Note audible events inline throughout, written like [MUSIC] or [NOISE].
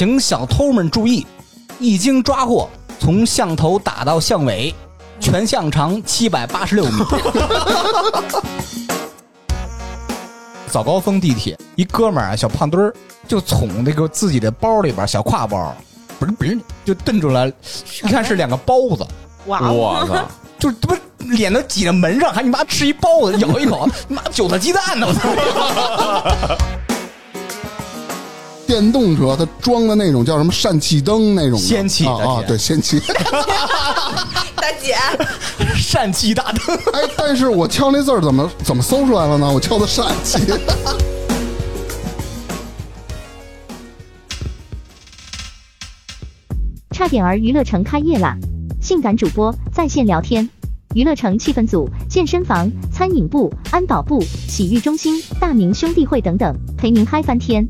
请小偷们注意，一经抓获，从巷头打到巷尾，全巷长七百八十六米。[LAUGHS] 早高峰地铁，一哥们儿啊，小胖墩儿，就从那个自己的包里边小挎包，不是不是，就瞪出来，一看是两个包子，哇哦，我操！就他妈脸都挤在门上，还你妈吃一包子，咬一口，[LAUGHS] 你妈韭菜鸡蛋呢！我操！电动车它装的那种叫什么疝气灯那种的氙气啊啊对氙气。[LAUGHS] 大姐，[LAUGHS] 疝气大灯，[LAUGHS] 哎，但是我敲那字儿怎么怎么搜出来了呢？我敲的疝气。差点儿娱乐城开业啦！性感主播在线聊天，娱乐城气氛组、健身房、餐饮部、安保部、洗浴中心、大明兄弟会等等，陪您嗨翻天。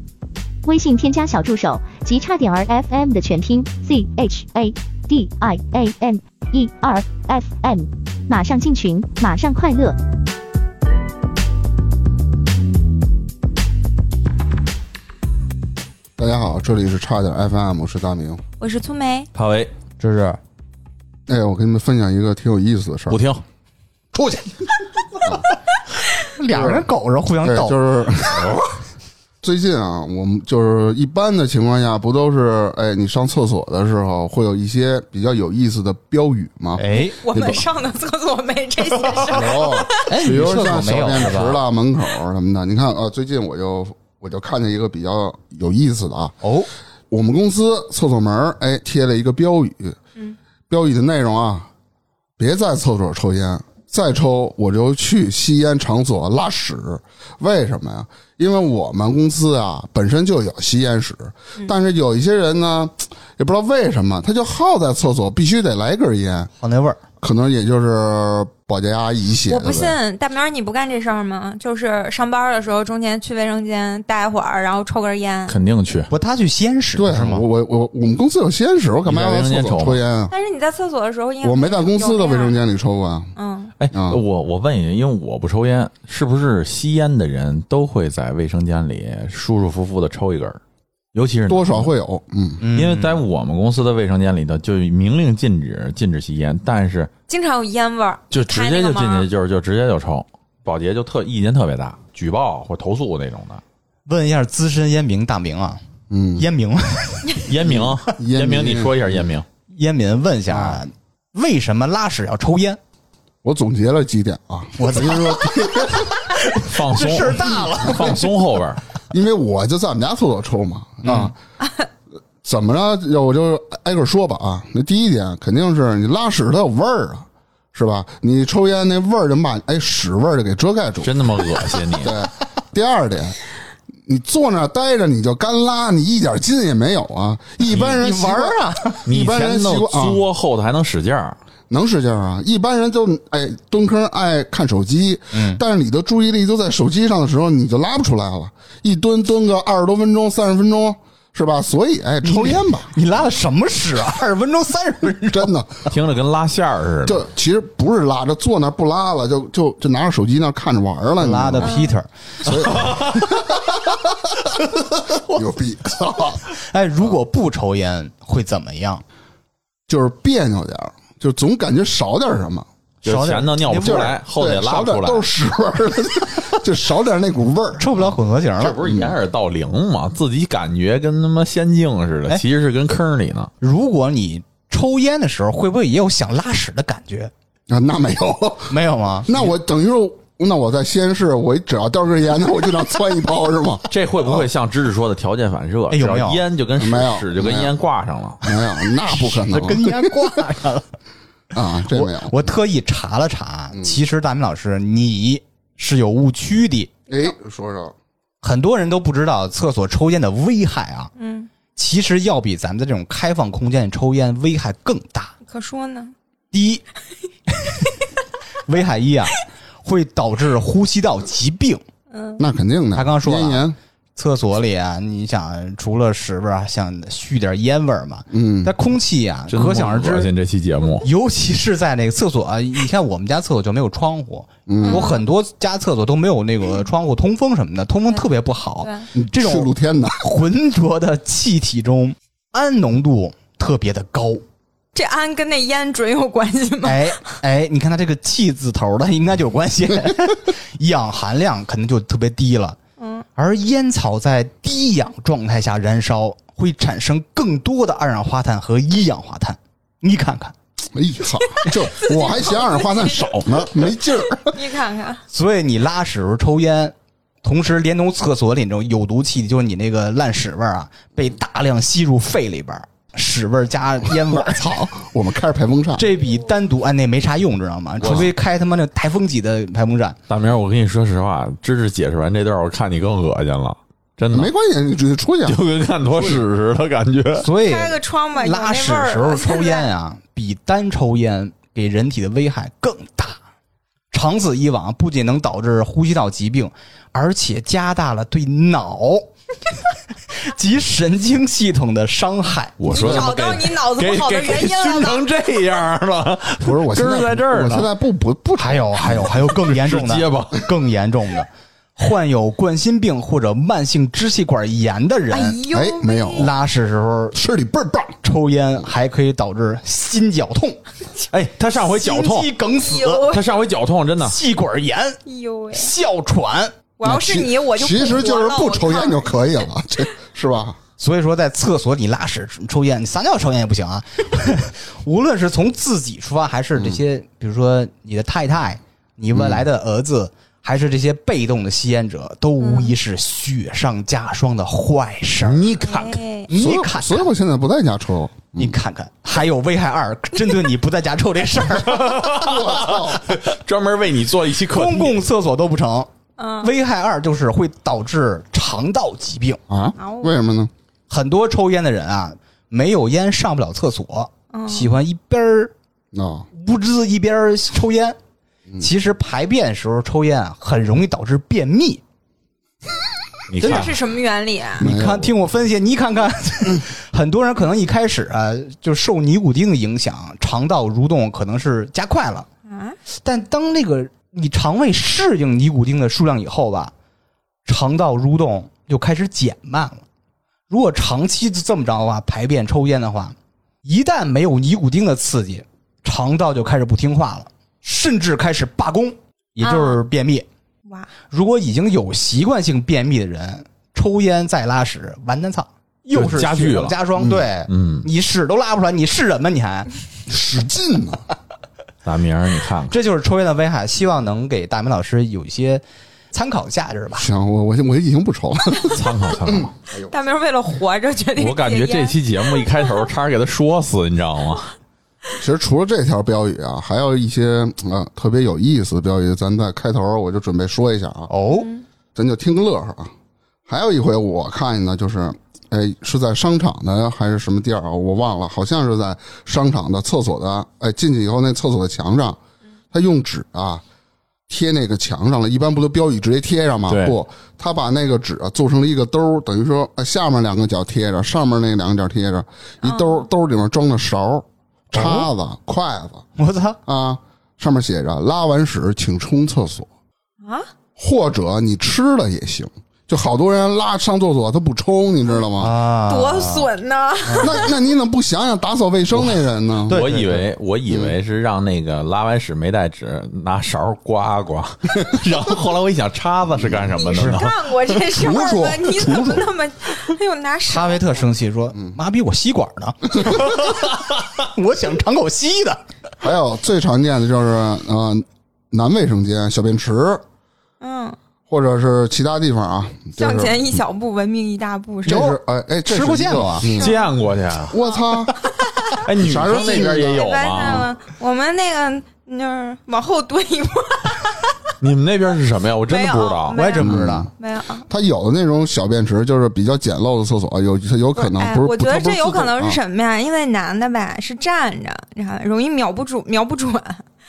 微信添加小助手及差点儿 FM 的全拼 Z H A D I A M E R F M，马上进群，马上快乐。大家好，这里是差点 FM，我是大明。我是粗梅，帕维这是哎，我跟你们分享一个挺有意思的事儿不。听，出去。[LAUGHS] 俩人狗着互相对，斗，就是 [LAUGHS] 最近啊，我们就是一般的情况下，不都是哎，你上厕所的时候会有一些比较有意思的标语吗？哎我们上的厕所没这些事儿。比如女厕所像小便池吧？啦、门口什么的。你看啊，最近我就我就看见一个比较有意思的啊，哦，我们公司厕所门儿哎贴了一个标语，嗯，标语的内容啊，别在厕所抽烟，再抽我就去吸烟场所拉屎。为什么呀？因为我们公司啊本身就有吸烟室，但是有一些人呢，也不知道为什么，他就好在厕所必须得来根烟，好那味儿。可能也就是保洁阿姨写的。我不信，大明儿你不干这事儿吗？就是上班的时候中间去卫生间待会儿，然后抽根烟。肯定去。不，他去吸烟室对是吗我？我我我们公司有吸烟室，我干嘛要在厕所抽烟啊？但是你在厕所的时候应该我没在公司的卫生。间里抽过啊。嗯，哎，啊我我问一下，因为我不抽烟，是不是吸烟的人都会在卫生间里舒舒服服的抽一根儿？尤其是多少会有，嗯，嗯因为在我们公司的卫生间里头就明令禁止禁止吸烟，但是经常有烟味儿，就直接就进去就是就直接就抽，保洁就特意见特别大，举报或投诉那种的。问一下资深烟民大明啊，嗯，烟民，[LAUGHS] [LAUGHS] 烟民，烟烟民，你说一下烟民。烟民问一下啊，为什么拉屎要抽烟？我总结了几点啊。我操跟你说，[LAUGHS] 放松，事儿大了，放松后边儿，因为我就在我们家厕所抽嘛，啊，[LAUGHS] 怎么着，我就挨个说吧啊。那第一点肯定是你拉屎它有味儿啊，是吧？你抽烟那味儿就把哎屎味儿就给遮盖住。真他妈恶心你！[LAUGHS] 对，第二点，你坐那儿待着你就干拉，你一点劲也没有啊。一般人玩儿啊，你一般人前头习惯啊作，后头还能使劲儿，能使劲儿啊！一般人就哎蹲坑爱看手机，嗯，但是你的注意力都在手机上的时候，你就拉不出来了。一蹲蹲个二十多分钟、三十分钟，是吧？所以哎，抽烟吧，[LAUGHS] 你拉的什么屎啊？二十分钟、三十分钟，真的，听着跟拉线儿似的。就其实不是拉着坐那不拉了，就就就拿着手机那看着玩儿了，拉的吗 Peter。[LAUGHS] 有逼，哎，如果不抽烟会怎么样？就是别扭点儿，就总感觉少点什么。就少点前头尿不出来，后头也拉不出来，都是屎味儿，[LAUGHS] 就少点那股味儿。抽不了混合型了。这不是掩耳盗铃吗？自己感觉跟他妈仙境似的，哎其实是跟坑里呢。如果你抽烟的时候，会不会也有想拉屎的感觉？啊，那没有，没有吗？[LAUGHS] 那我等于说，那我在西安市，我只要叼根烟，那我就想窜一泡是吗？[LAUGHS] 这会不会像芝芝说的条件反射？只要哎有没有烟就跟没有没有屎就跟烟挂上了。没有，那不可能跟烟挂上了。啊，这没有。我特意查了查，其实大明老师你是有误区的。哎，说说，很多人都不知道厕所抽烟的危害啊，嗯，其实要比咱们的这种开放空间抽烟危害更大。可说呢。第一，[LAUGHS] 危害一啊，会导致呼吸道疾病。嗯那肯定的。他刚说了厕所里啊，你想除了屎味儿啊，想续点烟味儿嘛，嗯，但空气啊，可想而知。恶心这期节目，尤其是在那个厕所啊，[LAUGHS] 你看我们家厕所就没有窗户，嗯我很多家厕所都没有那个窗户通风什么的，通风特别不好。这种露天的，浑浊的气体中，氨浓度特别的高。这氨跟那烟准有关系吗？哎哎，你看它这个“气”字头的，应该就有关系。[LAUGHS] 氧含量肯定就特别低了。嗯，而烟草在低氧状态下燃烧，会产生更多的二氧化碳和一氧化碳。你看看，哎呀，这 [LAUGHS] 我还嫌二氧化碳少呢，没劲儿。[LAUGHS] 你看看，所以你拉屎时候抽烟，同时连同厕所里那种有毒气体，就是你那个烂屎味儿啊，被大量吸入肺里边儿，屎味儿加烟味儿，[LAUGHS] 操！我们开着排风扇，这比单独按那没啥用，知道吗？除非开他妈那台风级的排风扇。大明，我跟你说实话，芝芝解释完这段，我看你更恶心了，真的没，关系，你直接出去啊。就跟看坨屎似的感觉。所以开个窗吧，拉屎时候抽烟啊，[LAUGHS] 比单抽烟给人体的危害更大。长此以往，不仅能导致呼吸道疾病，而且加大了对脑 [LAUGHS] 及神经系统的伤害。我说你找到你脑子好的给原因了熏？成这样了，不是我现根儿在这儿呢我现在不不不还有还有还有更严重的，更严重的，患有冠心病或者慢性支气管炎的人，哎没有拉屎时候吃里倍儿棒，抽烟还可以导致心绞痛、哎，他上回绞痛心，肌梗死、他上回绞痛，真的，气管炎、哎呦喂！哮喘。我要是你，我就其实就是不抽烟就。可以了，这是吧？所以说，在厕所你拉屎、抽烟，你撒尿抽烟也不行啊。[LAUGHS] 无论是从自己出发，还是这些，比如说你的太太、你未来的儿子，还是这些被动的吸烟者，都无疑是雪上加霜的坏事儿。你看看，哎你看看，所以我现在不在家抽。你看看，还有危害二，针对你不在家抽这事儿，[LAUGHS] [LAUGHS] 专门为你做一期课公共厕所都不成。嗯，危害二就是会导致肠道疾病。啊哦？为什么呢？很多抽烟的人啊，没有烟上不了厕所，喜欢一边儿啊，不知一边儿抽烟。嗯其实排便时候抽烟啊，很容易导致便秘。你看这是什么原理啊？没有你看，听我分析，你看看，很多人可能一开始啊，就受尼古丁的影响，肠道蠕动可能是加快了。啊，但当那个你肠胃适应尼古丁的数量以后吧，肠道蠕动就开始减慢了。如果长期这么着的话，排便、抽烟的话，一旦没有尼古丁的刺激，肠道就开始不听话了，甚至开始罢工，也就是便秘。哇，如果已经有习惯性便秘的人，抽烟再拉屎，完蛋操，又是加剧了雪上加霜。对，嗯，你屎都拉不出来，你是人吗？你还？[LAUGHS] 使劲呢。大明儿，你看看，这就是抽烟的危害，希望能给大明老师有一些参考价值吧。行，我我我已经不抽了。[LAUGHS] 参考参考。[LAUGHS] 大明为了活着决定。我感觉这期节目一开头差点给他说死，你知道吗？[LAUGHS] 其实除了这条标语啊，还有一些啊特别有意思的标语，咱在开头我就准备说一下啊，哦，咱就听个乐呵啊。还有一回我看见呢就是，哎，是在商场的还是什么地儿啊？我忘了，好像是在商场的厕所的，哎，进去以后那厕所的墙上，他用纸啊贴那个墙上了，一般不都标语直接贴上吗？不，他把那个纸啊做成了一个兜儿，等于说哎下面两个角贴着，上面那两个角贴着，一兜儿兜儿里面装的勺、叉子、筷子。[LAUGHS] 我操！啊，上面写着“拉完屎请冲厕所啊，”，或者你吃了也行。就好多人拉上厕所他不冲，你知道吗？啊，多损呐！那那你怎么不想想打扫卫生那人呢？对我以为我以为是让那个拉完屎没带纸，拿勺刮刮，[LAUGHS] 然后后来我一想，叉子是干什么的呢？干过这事儿楚楚吗？[LAUGHS] 你怎么那么……哎呦，拿手哈维特生气说：“妈逼，我吸管呢，[LAUGHS] 我想尝口吸的。还有最常见的就是呃，男卫生间、小便池，嗯，或者是其他地方啊，就是向前一小步，文明一大步，是吧？这是哎哎，这是吃过一个见过见过去，[LAUGHS] 我操！哎，女啥时候生那边也有发现吗？我们那个就是往后蹲一步，[LAUGHS] 你们那边是什么呀？我真的不知道。我也真不知道。没有。他有的那种小便池就是比较简陋的厕所，有它有可能哎不是，我觉得这有可能是啊什么呀？因为男的吧是站着，然后容易瞄不准，瞄不准。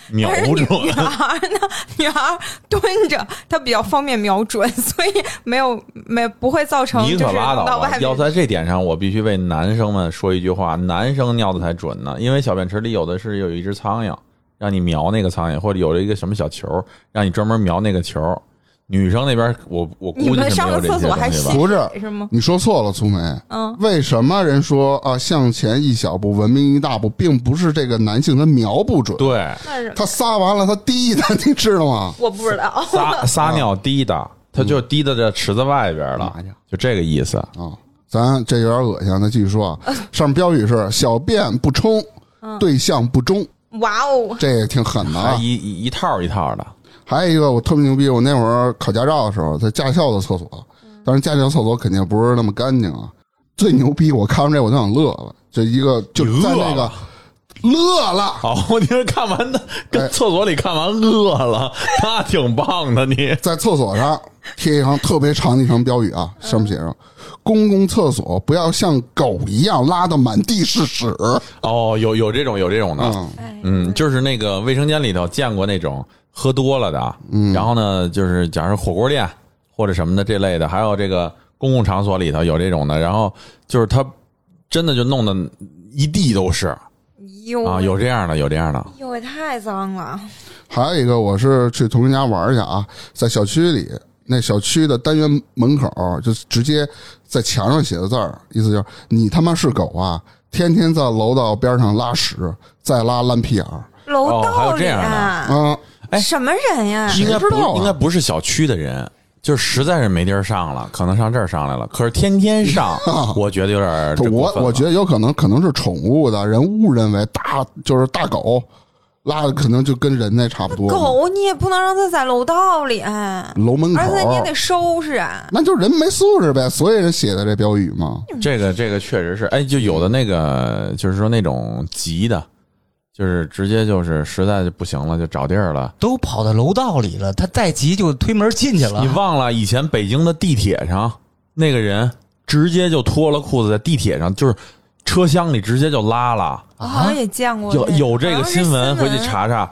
瞄但是女准女孩呢，女孩蹲着，她比较方便瞄准，所以没有没不会造成你就是可拉倒吧！要在这点上，我必须为男生们说一句话：男生尿的才准呢，因为小便池里有的是有一只苍蝇，让你瞄那个苍蝇，或者有了一个什么小球，让你专门瞄那个球。女生那边，我我估计是没有这上个厕所还些东西吧？不是是吗？你说错了，粗梅。嗯，为什么人说啊向前一小步，文明一大步，并不是这个男性他瞄不准，对，他撒完了他滴的，你知道吗？[LAUGHS] 我不知道。撒撒尿滴的，他就滴到这池子外边了就这个意思。啊，咱这有点恶心，咱继续说啊。上面标语是“小便不冲，对象不忠哇哦”，，这也挺狠的一一套一套的，还有一个我特别牛逼，我那会儿考驾照的时候，在驾校的厕所，当然驾校厕所肯定不是那么干净啊。最牛逼，我看完这我就想乐了，就一个就在那个了乐了，好，你是看完的，哎。跟厕所里看完饿了，[LAUGHS] 那挺棒的你。在厕所上贴一行特别长的一行标语啊，上面写着：“公共厕所不要像狗一样拉的满地是屎。哦，有有这种有这种”的，嗯，就是那个卫生间里头见过那种喝多了的，嗯，然后呢，就是假如火锅店或者什么的这类的，还有这个公共场所里头有这种的，然后就是他真的就弄得一地都是哟啊，有这样的，有这样的，哟，也太脏了。还有一个，我是去同学家玩去啊，在小区里，那小区的单元门口就直接在墙上写的字儿，意思就是你他妈是狗啊，天天在楼道边上拉屎，再拉烂屁眼儿楼哦还有道里这样的啊，什么人呀？应该不知道啊应该不是小区的人。就是实在是没地儿上了，可能上这儿上来了。可是天天上，[LAUGHS] 我觉得有点儿我我觉得有可能可能是宠物的人误认为大就是大狗拉的可能就跟人那差不多，狗你也不能让它在楼道里，哎楼门口，而且你也得收拾啊。那就人没素质呗，所以人写的这标语嘛。这个这个确实是，哎，就有的那个就是说那种急的，就是直接就是实在就不行了，就找地儿了。都跑到楼道里了，他再急就推门进去了你。忘了以前北京的地铁上那个人直接就脱了裤子在地铁上，就是车厢里直接就拉了，我好像也见过有有这个新闻，回去查查。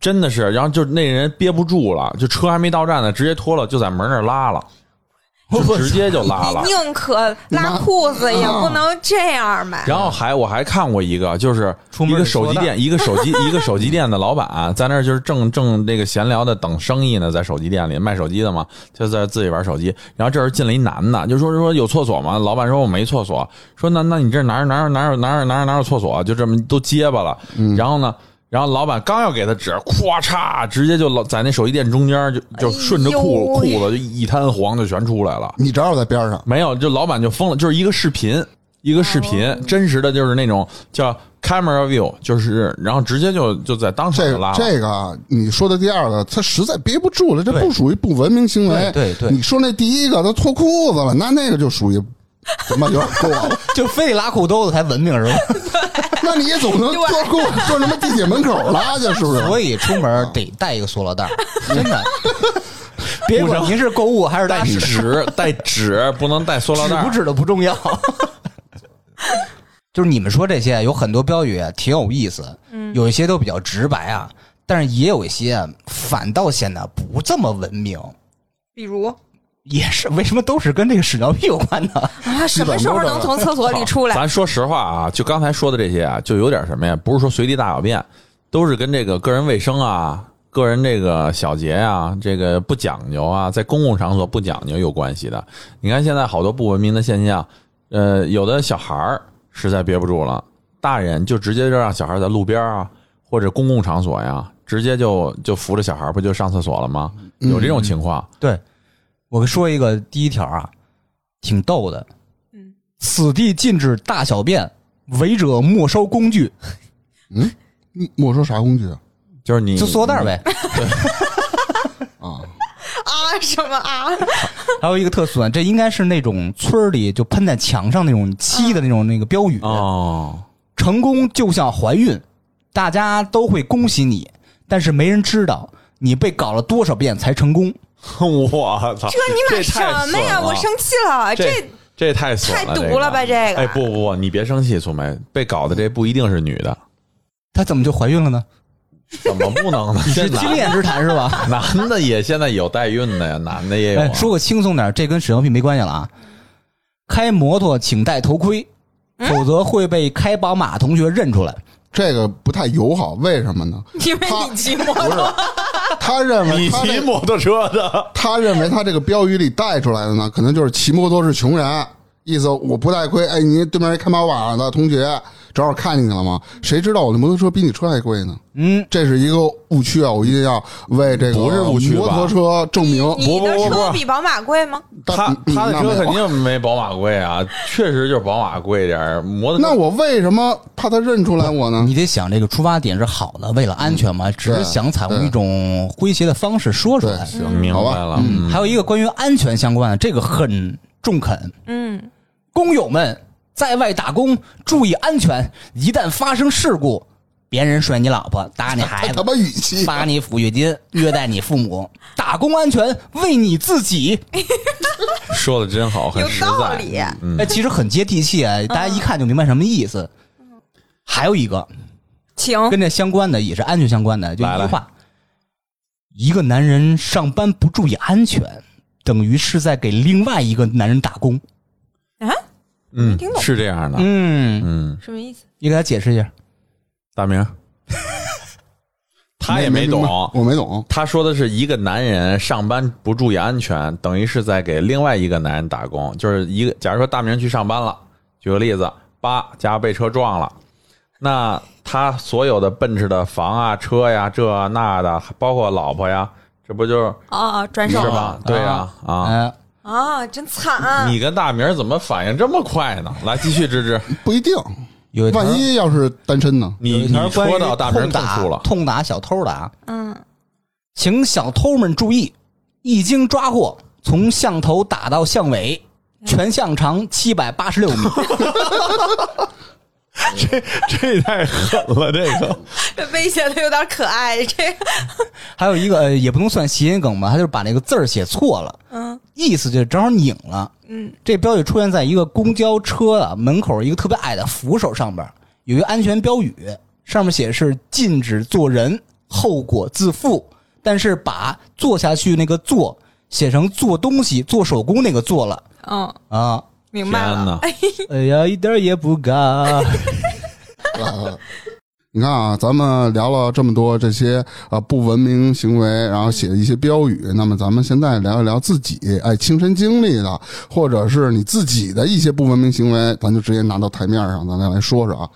真的是，然后就那人憋不住了，就车还没到站呢，直接脱了，就在门那儿拉了，[LAUGHS] 就直接就拉了。[LAUGHS] 宁可拉裤子也不能这样买？[LAUGHS] 然后还我还看过一个，就是一个手机店，一个手机一个手机店的老板在那儿就是正正那个闲聊的等生意呢，在手机店里卖手机的嘛，就在自己玩手机。然后这时候进来一男的，就说说有厕所吗？老板说我没厕所，说那那你这哪有哪有哪有哪有哪有哪有厕所？就这么都结巴了。然后呢？然后老板刚要给他纸，咵嚓，直接就老在那手机店中间就就顺着裤哎裤子就一滩黄就全出来了。你正好在边上，没有，就老板就疯了，就是一个视频，一个视频，真实的就是那种叫 camera view，就是然后直接就就在当场拉了。这个啊你说的第二个，他实在憋不住了，这不属于不文明行为。对对对你说那第一个他脱裤子了，那那个就属于他妈有点过了。[LAUGHS] 就非得拉裤兜子才文明是吧？[LAUGHS] 那你也总能脱裤子坐什么地铁门口拉去，是不是？所以出门得带一个塑料袋儿，[LAUGHS] 真的。别管您是购物还是带，纸，带纸，不能带塑料袋纸不。纸的不重要。就是你们说这些有很多标语啊挺有意思，有一些都比较直白啊，但是也有一些啊反倒显得不这么文明。比如也是为什么都是跟这个屎尿屁有关呢？啊，[LAUGHS] 什么时候能从厕所里出来？咱说实话啊，就刚才说的这些啊，就有点什么呀？不是说随地大小便，都是跟这个个人卫生啊、个人这个小节啊、这个不讲究啊，在公共场所不讲究有关系的。你看现在好多不文明的现象，呃，有的小孩儿实在憋不住了，大人就直接就让小孩在路边啊或者公共场所呀，直接就就扶着小孩不就上厕所了吗？有这种情况。对，我说一个第一条啊，挺逗的。嗯，此地禁止大小便，违者没收工具，嗯，没收啥工具啊？就是你就塑料袋儿呗。[LAUGHS] 啊，啊什么啊？还有一个特损，这应该是那种村里就喷在墙上那种漆的那种那个标语。哦，成功就像怀孕，大家都会恭喜你，但是没人知道你被搞了多少遍才成功。[LAUGHS] 我操！这你买什么呀？我生气了，这这这太太毒了吧这这个哎，不不不，你别生气，苏梅，被搞的这不一定是女的，她怎么就怀孕了呢？怎么不能呢？[LAUGHS] 是现在经验之谈是吧？[LAUGHS] 男的也现在有代孕的呀，男的也有、啊哎，。说个轻松点，这跟屎尿屁没关系了啊。开摩托请戴头盔，否则会被开宝马同学认出来。这个不太友好，为什么呢？[LAUGHS] 因为你骑摩托，他认为你骑摩托车的，[LAUGHS] 他认为他这个标语里带出来的呢，可能就是骑摩托是穷人，意思我不带亏。哎，你对面一开宝马的同学正好看见你了吗？谁知道我的摩托车比你车还贵呢？嗯，这是一个误区啊！我一定要为这个不是误区摩托车证明。你的车比宝马贵吗？他嗯他的车肯定没宝马贵啊，确实就是宝马贵点儿摩托那我为什么怕他认出来我呢？你得想这个出发点是好的，为了安全嘛，只是想采用一种诙谐的方式说出，来。行，明。白了，嗯还有一个关于安全相关的，这个很中肯。嗯，工友们在外打工注意安全，一旦发生事故，别人甩你老婆、打你孩子、他妈语气，发你抚恤金、虐待你父母，打工安全为你自己。说的真好，很有实在。道理。嗯哎，其实很接地气啊，大家一看就明白什么意思。还有一个请跟这相关的，也是安全相关的，就一句话：一个男人上班不注意安全，等于是在给另外一个男人打工。啊，嗯听，懂是这样的。嗯，嗯，什么意思？你给他解释一下。大明，[LAUGHS] 他也没懂。我没懂。他说的是一个男人上班不注意安全，等于是在给另外一个男人打工。就是一个，假如说大明去上班了，举个例子，八，家被车撞了，那他所有的奔驰的房啊、车呀、这那的，包括老婆呀，这不就是哦，转手是吧？对呀，啊，真惨！啊你跟大明怎么反应这么快呢？来，继续芝芝，[LAUGHS] 不一定，有一万一要是单身呢？你你说到大明痛打痛处了，痛打小偷的啊，嗯，请小偷们注意，一经抓获，从巷头打到巷尾，全巷长七百八十六米。[LAUGHS] [LAUGHS] 这也太狠了，这个这威胁的有点可爱。这个，[LAUGHS] 还有一个呃也不能算谐音梗吧，他就是把那个字儿写错了，嗯意思就正好拧了。嗯，这标语出现在一个公交车啊门口一个特别矮的扶手上边，有一个安全标语，上面写是禁止坐人，后果自负。但是把坐下去那个坐写成做东西、做手工那个做了嗯，啊。明白了。哎，哎呀，一点儿也不尬。啊，[LAUGHS] 你看啊，咱们聊了这么多这些啊不文明行为，然后写的一些标语，那么咱们现在聊一聊自己哎亲身经历的，或者是你自己的一些不文明行为，咱就直接拿到台面上，咱再来说说啊。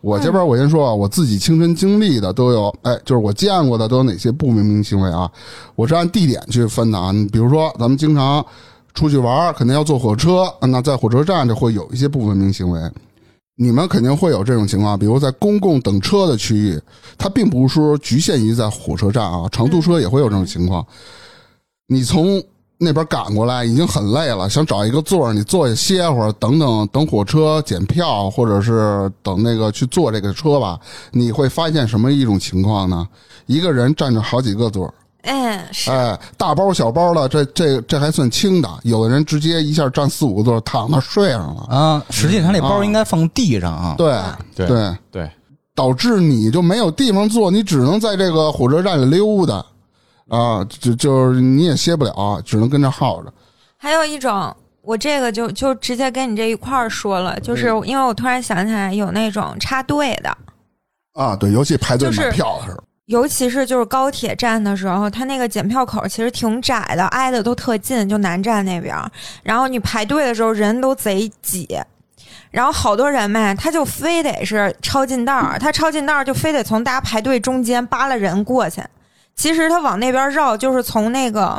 我这边我先说啊，我自己亲身经历的都有，哎，就是我见过的都有哪些不文明行为啊？我是按地点去分的啊。你比如说，咱们经常出去玩，肯定要坐火车，那在火车站就会有一些不文明行为。你们肯定会有这种情况，比如在公共等车的区域，它并不是说局限于在火车站啊，长途车也会有这种情况。你从那边赶过来已经很累了，想找一个座儿你坐下歇会儿，等等等火车检票，或者是等那个去坐这个车吧，你会发现什么一种情况呢？一个人占着好几个座儿，嗯，是，哎，大包小包的，这这这还算轻的，有的人直接一下占四五个座，躺那睡上了。啊，实际上那包应该放地上啊。对对对，对，导致你就没有地方坐，你只能在这个火车站里溜达，啊，就就是你也歇不了，只能跟着耗着。还有一种，我这个就就直接跟你这一块儿说了，就是嗯因为我突然想起来有那种插队的，啊，对，尤其排队买票的时候，尤其是就是高铁站的时候，它那个检票口其实挺窄的，挨的都特近，就南站那边。然后你排队的时候人都贼挤，然后好多人嘛，他就非得是抄近道儿，他抄近道儿就非得从大家排队中间扒拉人过去。其实他往那边绕，就是从那个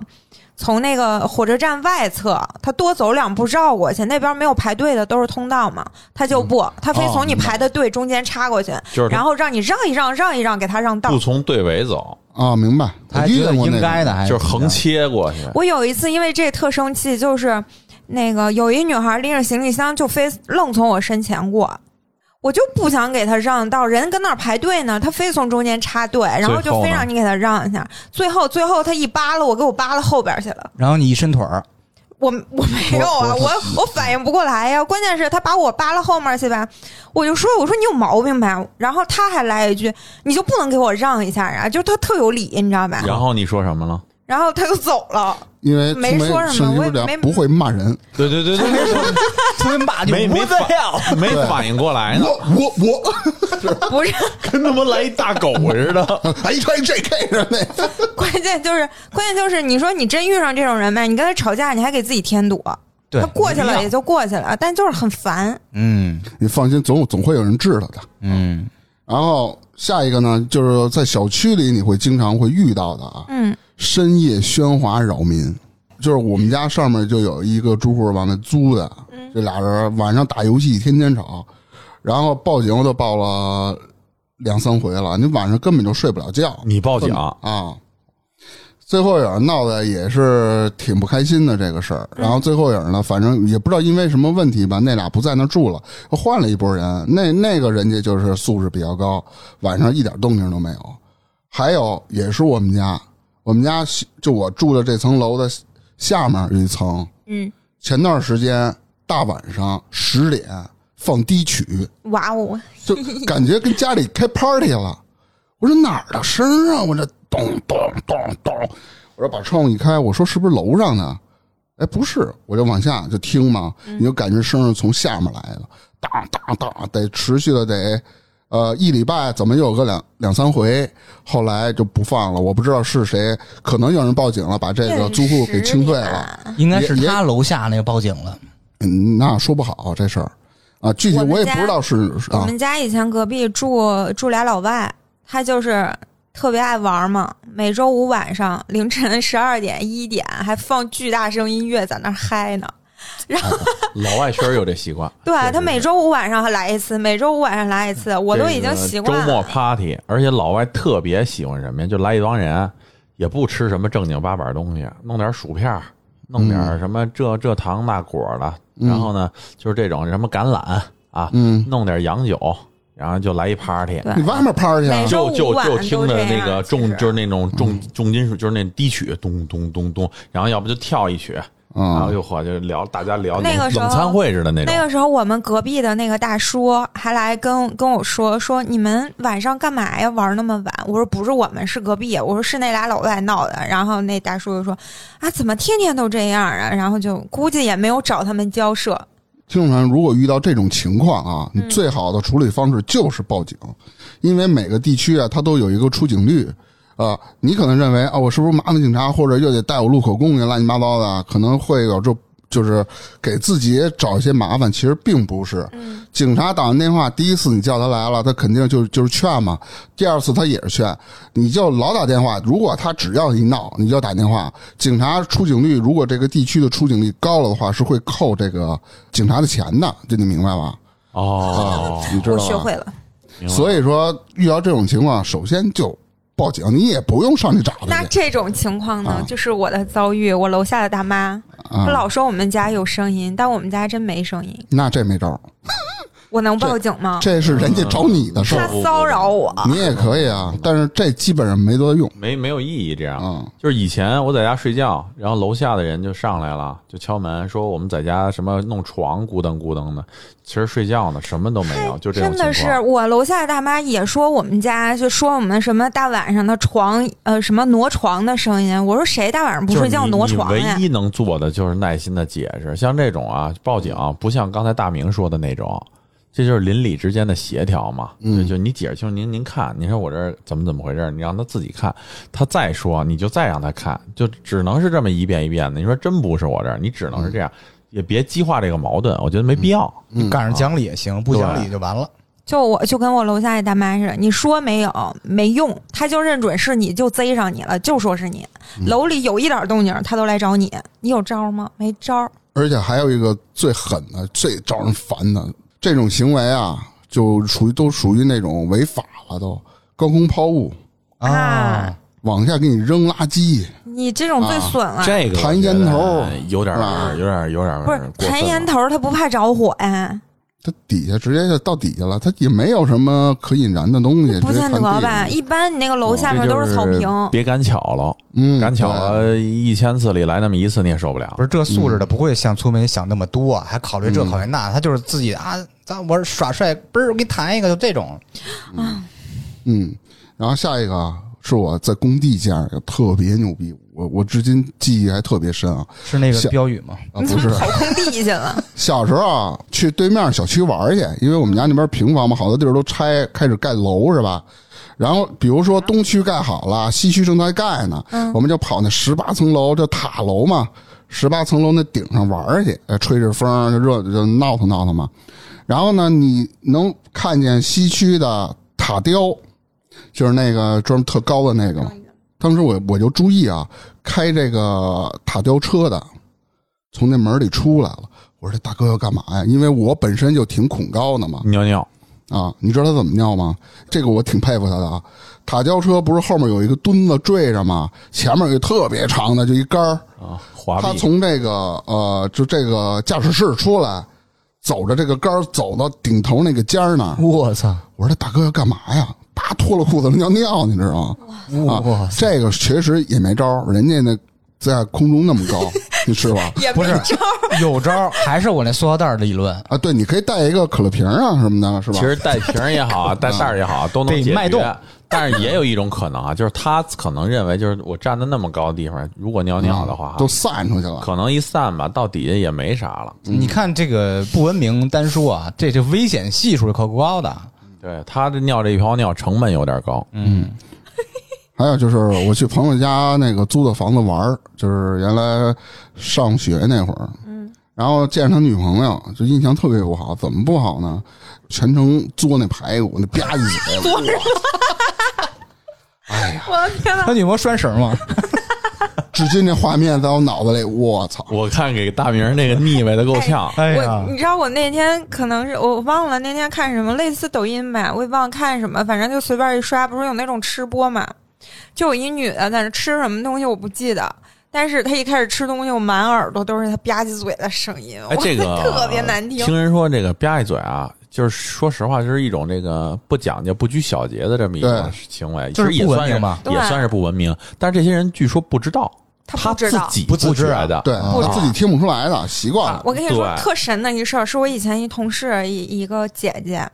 从那个火车站外侧，他多走两步绕过去，那边没有排队的都是通道嘛，他就不，他非从你排的队中间插过去，就是然后让你让一让，让一让，给他让道不。从队尾走，啊，明白？他觉得应该的，还就是横切过去。我有一次因为这特生气，就是那个有一女孩拎着行李箱就非愣从我身前过，我就不想给他让道，人跟那儿排队呢，他非从中间插队，然后就非让你给他让一下，最后最后他一扒拉我，给我扒拉后边去了。然后你一伸腿儿，我我没有啊，我我我反应不过来呀。关键是他把我扒拉后面去吧，我就说我说你有毛病呗。然后他还来一句，你就不能给我让一下啊？就是他特有理，你知道吧？然后你说什么了？然后他就走了。因为没说什么我也没不会骂人，对对对对，特别 [LAUGHS] 骂你没没反没反应过来呢，我我我。[LAUGHS] 不是，跟他妈来一大狗似的。[LAUGHS] 还一穿一 JK 的那，关键就是关键就是，你说你真遇上这种人呗，你跟他吵架，你还给自己添堵。他过去了也就过去了，但就是很烦。嗯。你放心，总总会有人治他的。嗯。然后下一个呢，就是在小区里你会经常会遇到的啊，嗯，深夜喧哗扰民。就是我们家上面就有一个住户往那租的，这俩人晚上打游戏，天天吵，然后报警我都报了两三回了，你晚上根本就睡不了觉。你报警啊！最后影闹得也是挺不开心的这个事儿，然后最后影呢，反正也不知道因为什么问题吧，那俩不在那住了，换了一拨人，那那个人家就是素质比较高，晚上一点动静都没有。还有也是我们家，我们家就我住的这层楼的下面有一层，嗯，前段时间大晚上十点放低曲，哇哦，就感觉跟家里开 party 了。我说哪儿的声儿啊？我这咚咚咚咚，我说把窗户一开，我说是不是楼上的？哎，不是，我就往下就听嘛，你就感觉声是从下面来的，当当当，得持续的得呃一礼拜，怎么有个两两三回？后来就不放了，我不知道是谁，可能有人报警了，把这个租户给清退了。应该是他楼下那个报警了。嗯，那说不好这事儿啊，具体我也不知道是啊我们家以前隔壁住住俩老外，他就是特别爱玩嘛，每周五晚上凌晨十二点一点还放巨大声音乐在那嗨呢。[LAUGHS] 老外确实有这习惯。对他每周五晚上还来一次，每周五晚上来一次，我都已经习惯了周末。party，而且老外特别喜欢什么呀？就来一帮人，也不吃什么正经八百东西，弄点薯片，弄点什么这这糖那果的，然后呢，就是这种什么橄榄啊，嗯，弄点洋酒，然后就来一 party。你外面 party 啊每？周就就五晚就听着那个重，就是那种重重金属，就是那低曲，咚咚咚咚，然后要不就跳一曲，然后啊，又或就聊，大家聊那个时候冷餐会似的那种。那个时候，我们隔壁的那个大叔还来跟跟我说说你们晚上干嘛呀？玩那么晚？我说不是我们，是隔壁。我说是那俩老外闹的。然后那大叔就说啊，怎么天天都这样啊？[LAUGHS] 然后就估计也没有找他们交涉。听众朋友，如果遇到这种情况啊，你最好的处理方式就是报警，因为每个地区啊，它都有一个出警率。啊，你可能认为啊，我是不是麻烦警察，或者又得带我录口供去，乱七八糟的，可能会有这就是给自己找一些麻烦。其实并不是，警察打完电话，第一次你叫他来了，他肯定就就是劝嘛；第二次他也是劝，你就老打电话。如果他只要一闹，你就打电话。警察出警率，如果这个地区的出警率高了的话，是会扣这个警察的钱的，这你明白吧？哦啊，，你知道吧？我学会了，所以说，遇到这种情况，首先就报警，你也不用上去找那他那。这种情况呢，啊就是我的遭遇。我楼下的大妈，她啊，老说我们家有声音，但我们家真没声音。那这没招儿，我能报警吗？这是人家找你的事他，骚扰我。你也可以啊。但是这基本上没多用没没有意义这样。啊。就是以前我在家睡觉，然后楼下的人就上来了，就敲门说我们在家什么弄床咕噔咕噔的，其实睡觉呢，什么都没有，就这种真的。是，我楼下的大妈也说我们家，就说我们什么大晚上的床，呃，什么挪床的声音。我说谁大晚上不睡觉挪床呀你唯？一能做的就是耐心的解释，像这种啊，报警不像刚才大明说的那种，这就是邻里之间的协调嘛。嗯就就你解释清楚，您您看，您说我这儿怎么怎么回事儿，你让他自己看，他再说你就再让他看，就只能是这么一遍一遍的。你说真不是我这儿，你只能是这样，也别激化这个矛盾，我觉得没必要。你赶上讲理也行，不讲理就完了。就我就跟我楼下那大妈似的，你说没有没用，他就认准是你就贼上你了，就说是你。楼里有一点动静，他都来找你，你有招吗？没招。而且还有一个最狠的、最招人烦的这种行为啊，就属于都属于那种违法了都，高空抛物，啊。往下给你扔垃圾，你这种最损了。这个弹烟头。有点儿有点儿有点儿不是弹烟头，他不怕着火呀？它底下直接就到底下了，它也没有什么可引燃的东西，不见得吧？一般你那个楼下面都是草坪，别赶巧了，嗯，赶巧了一千次里来那么一次你也受不了不。是这素质的不会像村民想那么多，还考虑这嗯考虑那，他就是自己啊，咱我耍帅，嘣儿我给你弹一个，就这种。嗯，然后下一个啊，是我在工地见着特别牛逼，我我至今记忆还特别深啊是那个标语吗？啊不是，跑空地去了。[LAUGHS] 小时候啊去对面小区玩去，因为我们家那边平房嘛，好多地儿都拆开始盖楼是吧？然后比如说东区盖好了，西区正在盖呢，我们就跑那十八层楼，就塔楼嘛，十八层楼那顶上玩去，呃吹着风，就热就闹腾闹腾嘛。然后呢，你能看见西区的塔雕，就是那个专门特高的那个。当时我我就注意啊，开这个塔吊车的从那门里出来了。我说这大哥要干嘛呀？因为我本身就挺恐高的嘛。尿尿，啊，你知道他怎么尿吗？这个我挺佩服他的啊。塔吊车不是后面有一个墩子坠着吗？前面有一个特别长的，就一杆儿。啊，滑他，从这个呃，就这个驾驶室出来，走着这个杆儿走到顶头那个尖儿那儿。我操！我说这大哥要干嘛呀？啪脱了裤子尿尿，你知道吗？啊哇，这个确实也没招儿，人家那在空中那么高，[LAUGHS] 你是吧？也不招儿有招儿，还是我那塑料袋儿理论，啊，对，你可以带一个可乐瓶啊什么的，是吧？其实带瓶也好啊，带袋儿也好啊，都能解得脉动决。但是也有一种可能啊，就是他可能认为，就是我站在那么高的地方，如果尿尿的话，都散出去了。可能一散吧，到底下也没啥了。你看这个不文明单说啊，这这危险系数可高的。对他这尿这一泡尿成本有点高，嗯，[LAUGHS] 还有就是我去朋友家那个租的房子玩儿，就是原来上学那会儿，嗯，然后见着他女朋友，就印象特别不好。怎么不好呢？全程嘬那排骨，那吧唧嘴，[LAUGHS] 哇哎呀，我的天呐！他女朋友拴绳吗？[LAUGHS] [LAUGHS] 至今这画面在我脑子里，我操！我看给大明儿那个腻歪的够呛。哎呀我，你知道我那天可能是我忘了那天看什么，类似抖音呗，我也忘了看什么，反正就随便一刷，不是有那种吃播嘛，就有一女的在那吃什么东西，我不记得。但是她一开始吃东西，我满耳朵都是她吧唧嘴的声音，哎，这个特别难听。听人说这个吧唧嘴啊，就是说实话，就是一种这个不讲究、不拘小节的这么一个行为，就是其实也算是也算是不文明。但是这些人据说不知道，他他不知道。自己不自知啊觉得，对，他自己听不出来的，习惯了。我跟你说，特神的一事儿，是我以前一同事一一个姐姐，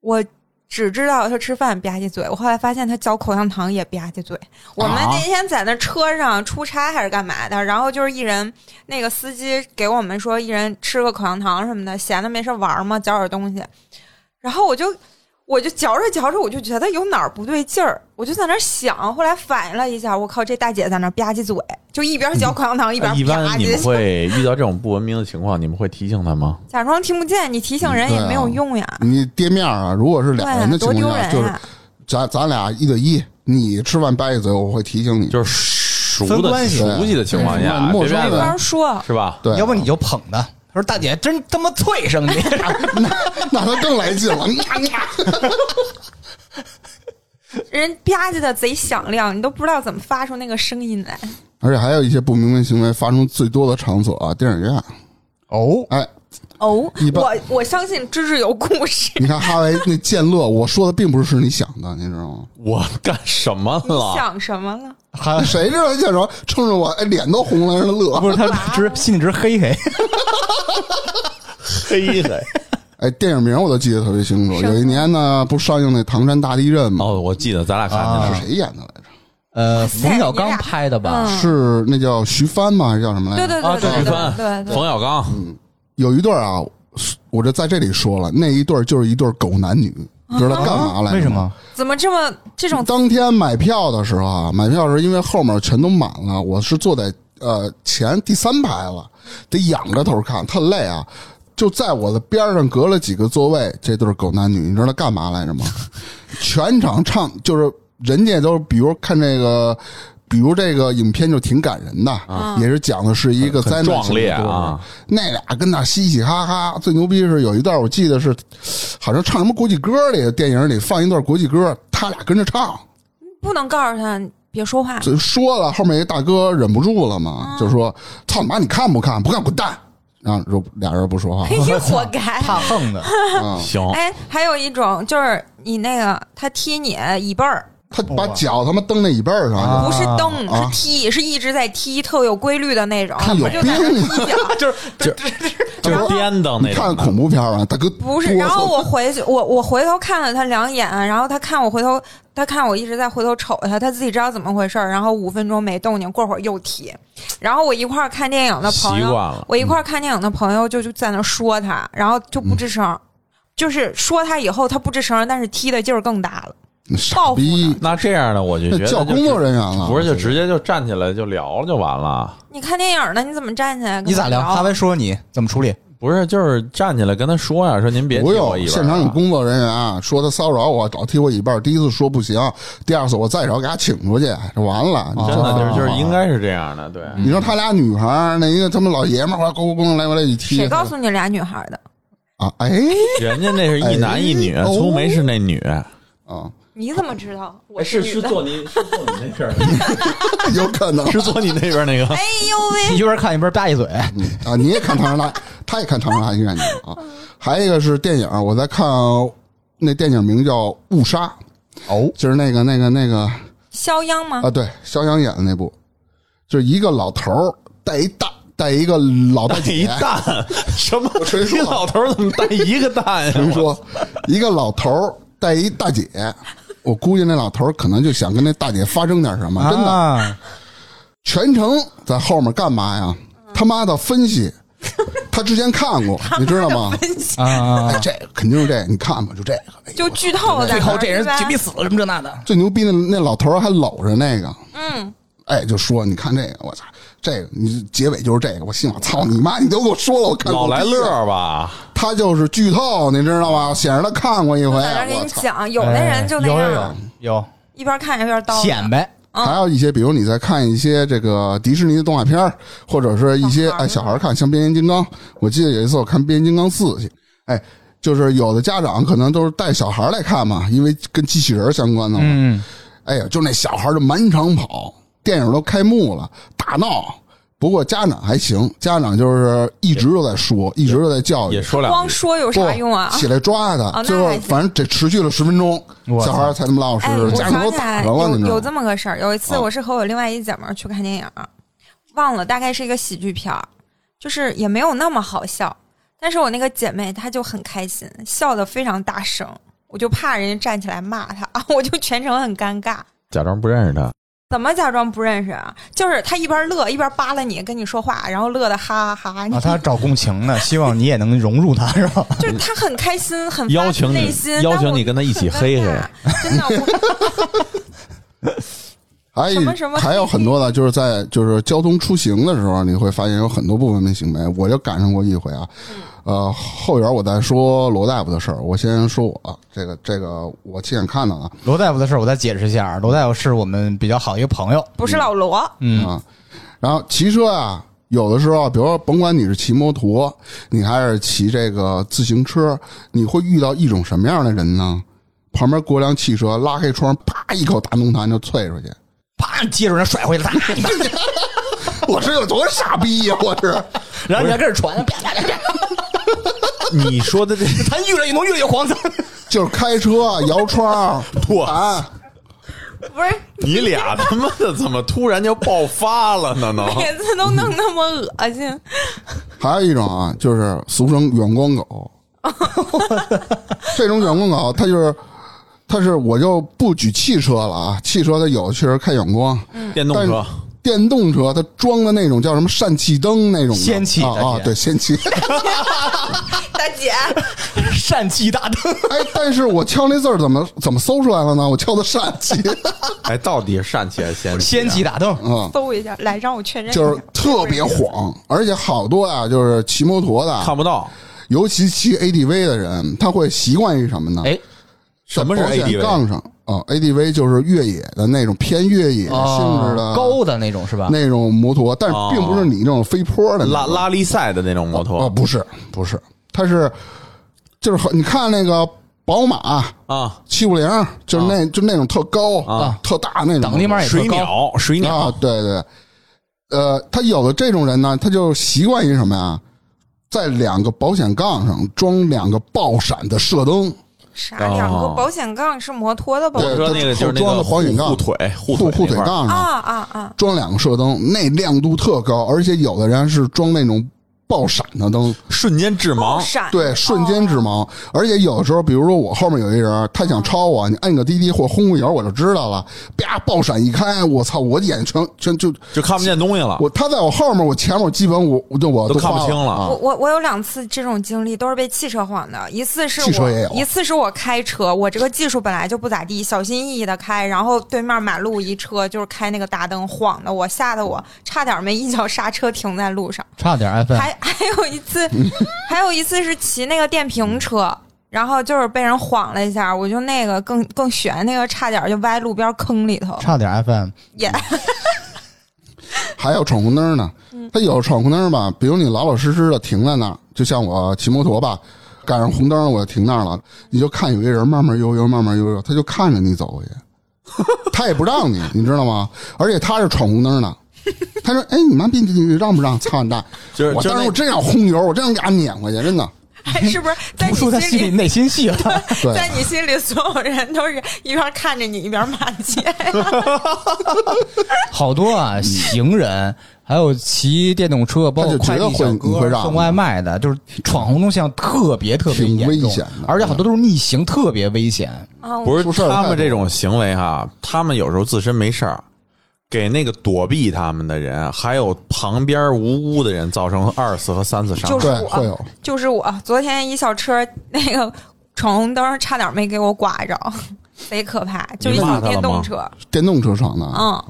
我只知道他吃饭吧唧嘴，我后来发现他嚼口香糖也吧唧嘴。我们啊那天在那车上出差还是干嘛的，然后就是一人那个司机给我们说，一人吃个口香糖什么的，闲的没事玩嘛，嚼点东西。然后我就我就嚼着嚼着，我就觉得有哪儿不对劲儿，我就在那儿想，后来反应了一下，我靠，这大姐在那吧唧嘴，就一边嚼口香糖一边吧般你们唧，会 [LAUGHS] 遇到这种不文明的情况，你们会提醒他吗？假装听不见，你提醒人也没有用呀。你爹面啊，如果是对俩人的啊，多丢情况下，就是！咱咱俩一对一，你吃饭吧唧嘴，我会提醒你。就是熟的关系熟悉的情况下，陌生的别别没法说，是吧？对，要不你就捧他。他说：“大姐真他妈脆生你。[LAUGHS] 那那他更来劲了。[LAUGHS] [LAUGHS] 人吧唧的贼响亮，你都不知道怎么发出那个声音来。而且还有一些不明文行为发生最多的场所啊，电影院。”哦，哎，哦一，般我我相信芝芝有故事。[LAUGHS] 你看哈维那贱乐，我说的并不是你想的，你知道吗？我干什么了？想什么了？还谁知道你想什么？冲着我，哎，脸都红了，让他乐。不是他直心里直黑黑。[LAUGHS] 黑黑。哎，电影名我都记得特别清楚。有一年呢，不上映那唐山大地震吗？哦，我记得咱俩看啊的是是谁演的来着？呃，冯小刚拍的吧？嗯是那叫徐帆吗？还是叫什么来着？对对啊，对对对周徐帆、对对，冯小刚，有一对啊，我这在这里说了，那一对就是一对狗男女，知道干嘛来着吗？为什么？怎么这么这种当天买票的时候啊，买票的时候因为后面全都满了，我是坐在呃前第三排了，得仰着头看，特累啊。就在我的边上隔了几个座位，这对狗男女，你知道他干嘛来着吗？全场唱就是人家都，比如看这个，比如这个影片就挺感人的，也是讲的是一个灾难壮烈性的故事啊。那俩跟那嘻嘻哈哈，最牛逼是有一段我记得是，好像唱什么国际歌里，电影里放一段国际歌，他俩跟着唱。不能告诉他别说话。就说了，后面一大哥忍不住了嘛，就说：“操你妈，你看不看？不看滚蛋！”然后俩人不说话你活该。[LAUGHS] 怕横的，啊，行，哎，还有一种就是你那个他踢你椅背儿，他把脚他妈蹬那椅背儿上啊不是蹬，啊是踢，是一直在踢，特有规律的那种，他有就在那病踢 [LAUGHS] 脚。就是就是 [LAUGHS] 颠蹬那种看。恐怖片儿啊，大哥不是，然后我回去，我我回头看了他两眼，然后他看我回头，他看我一直在回头瞅他，他自己知道怎么回事儿然后五分钟没动静，过会儿又踢，然后我一块儿看电影的朋友，我一块儿看电影的朋友就就在那说他，然后就不吱声，就是说他以后他不吱声，但是踢的劲儿更大了。傻报复逼，那这样的我就觉得叫工作人员了，不是就直接就站起来就聊就完了，你看电影呢，你怎么站起来？你咋聊？哈维说你怎么处理？不是就是站起来跟他说呀，说您别踢不我一边用，现场有啊工作人员啊，说他骚扰我，老踢我一半。第一次说不行，第二次我再找给他请出去，就完了。你真的就是就是应该。是这样的，对。你说他俩女孩儿，那一个他们老爷们儿，咣咣咣来回来一踢。谁告诉你俩女孩的？啊？哎人家那是一男一女，哎哦粗梅是那女，啊，你怎么知道？[LAUGHS] 我是是。坐你是坐你那边儿，[LAUGHS] [LAUGHS] 有可能是坐你那边那个。哎呦喂！一边看一边吧一嘴，嗯啊，你也看《唐人街》，他也看《唐人拉医院》去啊。还有一个是电影，我在看那电影名叫《误杀》，哦，就是那个那个那个肖央吗？啊，对，肖央演的那部，就是一个老头儿带一蛋，带一个老大带姐，一蛋，什么？谁说老头儿怎么带一个蛋呀？谁说一个老头儿带一大姐，我估计那老头儿可能就想跟那大姐发生点什么，真的，啊全程在后面干嘛呀？他妈的分析，[LAUGHS] 他之前看过，你知道吗？啊这个肯定是这个，你看吧，就这个。哎就剧透了最后这人对吧？紧逼死了什么这那的，最牛逼的那老头还搂着那个，嗯，哎，就说你看这个，我操，这个你结尾就是这个，我心想操你妈，你都给我说了，我看老来乐吧，他就是剧透，你知道吗？显示他看过一回，在这给我操。你讲，有的人就那哎有有样，有有一边看一边叨叨。显摆，还有一些，比如你在看一些这个迪士尼的动画片儿或者是一些小孩儿哎小孩看，像变形金刚。我记得有一次我看变形金刚四去，哎，就是有的家长可能都是带小孩来看嘛，因为跟机器人相关的嘛。嗯，哎呀，就那小孩就满场跑，电影都开幕了，大闹。不过家长还行，家长就是一直都在说，一直都在教育也，说两句。光说有啥用啊？[LAUGHS] 起来抓他，哦那最后还反正这持续了十分钟，小孩才那么老实哎，，家长都打上了，有这么个事儿。有一次，啊我是和我另外一姐们去看电影，忘了大概是一个喜剧片儿，就是也没有那么好笑。但是我那个姐妹她就很开心，笑得非常大声，我就怕人家站起来骂她，我就全程很尴尬。假装不认识他，怎么假装不认识啊？就是他一边乐一边扒拉你，跟你说话，然后乐的哈哈哈。啊，他找共情呢，希望你也能融入他，是吧？[LAUGHS] 就是他很开心，很邀请你内心，邀请你跟他一起黑黑很尴尬真的我。还有什么什么还有很多的，就是在就是交通出行的时候，你会发现有很多不文明行为。我就赶上过一回啊，呃，后边我再说罗大夫的事儿，我先说我这个这个我亲眼看到的罗大夫的事儿，我再解释一下。罗大夫是我们比较好一个朋友，不是老罗，嗯，啊。然后骑车啊，有的时候，比如说甭管你是骑摩托，你还是骑这个自行车，你会遇到一种什么样的人呢？旁边过辆汽车，拉开窗，啪一口大浓痰就啐出去。啪接着人甩回来，啪 [LAUGHS] [LAUGHS] 我是有多傻逼呀、我是。然后你还跟着传，啪啪啪啪，[LAUGHS] 你说的这 [LAUGHS] 咱越来越浓，越来越黄。就是开车摇窗，我啊，不是你俩他妈的怎么突然就爆发了呢？能每次都弄那么恶心。还有一种啊，就是俗称远光狗。这种远光狗，它就是，它是我就不举汽车了啊，汽车它有的确实开远光，电动车电动车它装的那种叫什么氙气灯那种的氙气啊啊，对氙气。[LAUGHS] 大姐，疝气大灯，哎，但是我敲那字儿怎么怎么搜出来了呢？我敲的疝气，[LAUGHS] 哎，到底是疝气还是氙气啊？仙气大灯，嗯，搜一下，来让我确认一下。就是特别晃，而且好多啊，就是骑摩托的，看不到。尤其骑 ADV 的人，他会习惯于什么呢？哎，什么是 ADV？杠上啊，ADV 就是越野的那种偏越野性质的、哦高的那种是吧？那种摩托，但是哦并不是你那种飞坡的那种拉拉力赛的那种摩托哦，托不是不是，它是就是很你看那个宝马啊，七五零，就是那、就那种特高啊特大那种挡地面也水鸟，水鸟啊，对对，呃，他有的这种人呢，他就习惯于什么呀？在两个保险杠上装两个爆闪的射灯，啥两个哦保险杠是摩托的保险对我说那个就是装的保险杠护腿护护护腿杠上啊啊！装两个射灯，那亮度特高，而且有的人是装那种爆闪的灯，瞬间致盲，闪对，瞬间致盲。而且有的时候，比如说我后面有一人，他想超我，你按个滴滴或轰个油，我就知道了。啪，爆闪一开，我操，我眼全全就就看不见东西了。我他在我后面，我前面我基本我我就我都看不清了啊我。我我有两次这种经历，都是被汽车晃的。一次是我汽车也有一次是我开车，我这个技术本来就不咋地，小心翼翼的开，然后对面马路一车就是开那个大灯晃的我，吓得我差点没一脚刹车停在路上。差点还 [LAUGHS] 还有一次，[LAUGHS] 还有一次是骑那个电瓶车，然后就是被人晃了一下，我就那个更更悬，那个差点就歪路边坑里头，差点 FM，也 [LAUGHS] 还有闯红灯呢，他有闯红灯吧，比如你老老实实的停在那儿，就像我骑摩托吧，赶上红灯了，我就停那儿了，你就看有一人慢慢悠悠，慢慢悠悠，他就看着你走过去，他也不让你，你知道吗？而且他是闯红灯的。[LAUGHS] 他说：“哎，你妈逼，你你让不让？操你大！我当时我真想轰油，我真想给他撵回去，真的。哎是不是 [LAUGHS] 在不出他你心里？心里内心戏了。[LAUGHS] 对在你心里，所有人都是一边看着你一边骂街。好多啊，行人还有骑电动车，包括快递小他就觉得会你会让哥送外卖的，就是闯红灯线特别特别挺严重危险的而且好多都是逆行，特别危险。啊，不是他们这种行为哈，他们有时候自身没事儿，给那个躲避他们的人，还有旁边无辜的人造成二次和三次伤害。就是我会有。就是我昨天一小车那个闯红灯，差点没给我刮着，[LAUGHS] 贼可怕。就一小电动车，电动车闯的，嗯啊，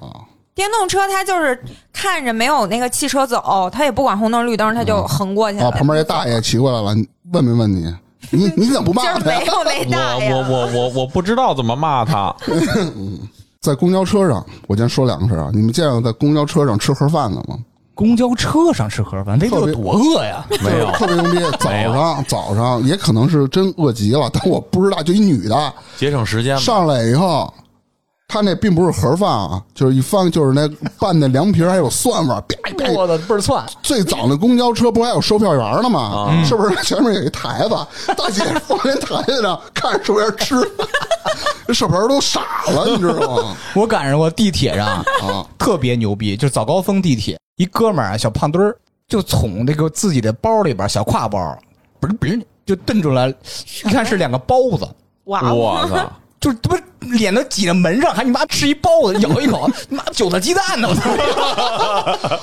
电动车它就是看着没有那个汽车走，它也不管红灯绿灯，它就横过去了。啊，旁边那大爷骑过来了，问没问你？你你怎么不骂他呀？[LAUGHS] 没有那大爷我我我我我不知道怎么骂他，[LAUGHS] 在公交车上，我先说两个事儿啊。你们见过在公交车上吃盒饭的吗？公交车上吃盒饭，那得有多饿呀！没有 [LAUGHS] 特别牛逼。早上早上也可能是真饿极了，但我不知道。就一女的节省时间。上来以后，她那并不是盒饭啊，就是一放就是那拌的凉皮儿还有蒜味儿，[LAUGHS] 啪啪我的倍儿窜，最早那公交车不还有售票员呢吗？啊。是不是？前面有一台子，[LAUGHS] 大姐放那台子上看着售票员吃，[LAUGHS] 这售票员都傻了，你知道吗？我赶上过地铁上啊，特别牛逼，就是早高峰地铁，一哥们儿啊，小胖墩儿，就从那个自己的包里边小挎包，不是不是，就瞪出来，一看是两个包子，哇。哦，我操！就是他妈脸都挤在门上，还你妈吃一包子，咬一口，[LAUGHS] 你妈韭菜鸡蛋呢！我操！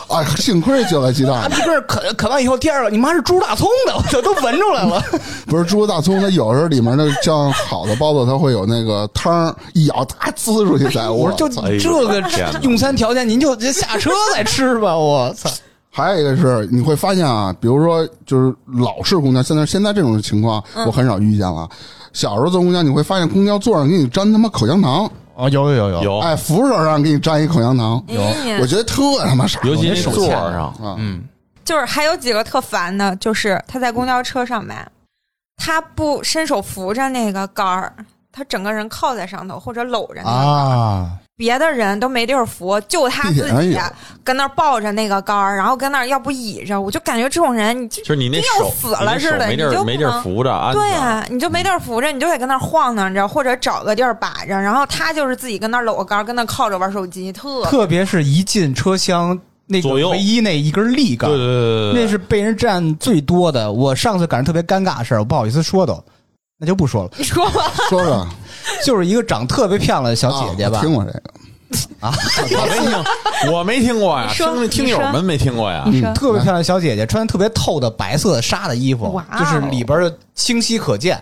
[LAUGHS] 哎，幸亏韭菜鸡蛋，一个啃啃完以后，第二个你妈是猪大葱的，[LAUGHS] 我操，都闻出来了。不是猪大葱，它有时候里面那像好的包子，它会有那个汤儿，一咬它滋出去再。我说就这个用餐条件，您就直接下车再吃吧。我操！还有一个是你会发现啊，比如说就是老式公交，现在现在这种情况我很少遇见了。小时候坐公交，你会发现公交座上给你粘他妈口香糖，哦，有有有有，有，哎，扶手上给你粘一口香糖，有我觉得特他妈傻。尤其手座我那手欠上，啊，嗯，就是还有几个特烦的，就是他在公交车上面，他不伸手扶着那个杆儿，他整个人靠在上头或者搂着那个杆儿。啊，别的人都没地儿扶，就他自己跟那儿抱着那个杆儿，然后跟那儿要不倚着，我就感觉这种人，你就就是你那要手死了似的，你就没地儿扶着，对啊，你就没地儿扶着，你就得跟那儿晃荡着，或者找个地儿把着。然后他就是自己跟那儿搂个杆儿，跟那儿靠着玩手机，特 [LAUGHS] 特别是一进车厢那个左右唯一那一根立杆对，对对对，那是被人占最多的。我上次赶上特别尴尬的事儿，我不好意思说都，那就不说了。你说吧，说说 [LAUGHS] 就是一个长特别漂亮的小姐姐吧。啊，听过这个，啊 [LAUGHS] 我没听，我没听过呀，听听友们没听过呀。特别漂亮的小姐姐，穿特别透的白色的纱的衣服就是里边的清晰可见，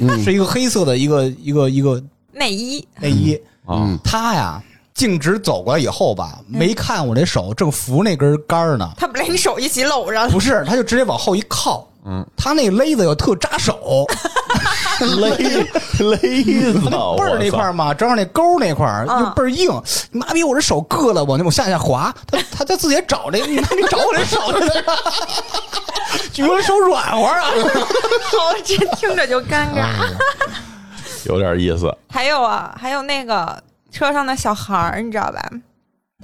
嗯。[LAUGHS] 是一个黑色的一个一个一个内衣。内衣。啊。嗯，她呀，径直走过来以后吧，没看我这手正扶那根杆儿呢，她不连你手一起搂着。了，不是，她就直接往后一靠。嗯，他那勒子又特扎手，勒勒子背儿那块儿嘛，正好那沟那块儿嗯就倍儿硬。你妈逼，我这手硌了，我那我下下滑，他他他自己找这，你妈你找我这手去，你说手软和啊？好，这听着就尴尬。有点意思。还有啊，还有那个车上的小孩儿，你知道吧？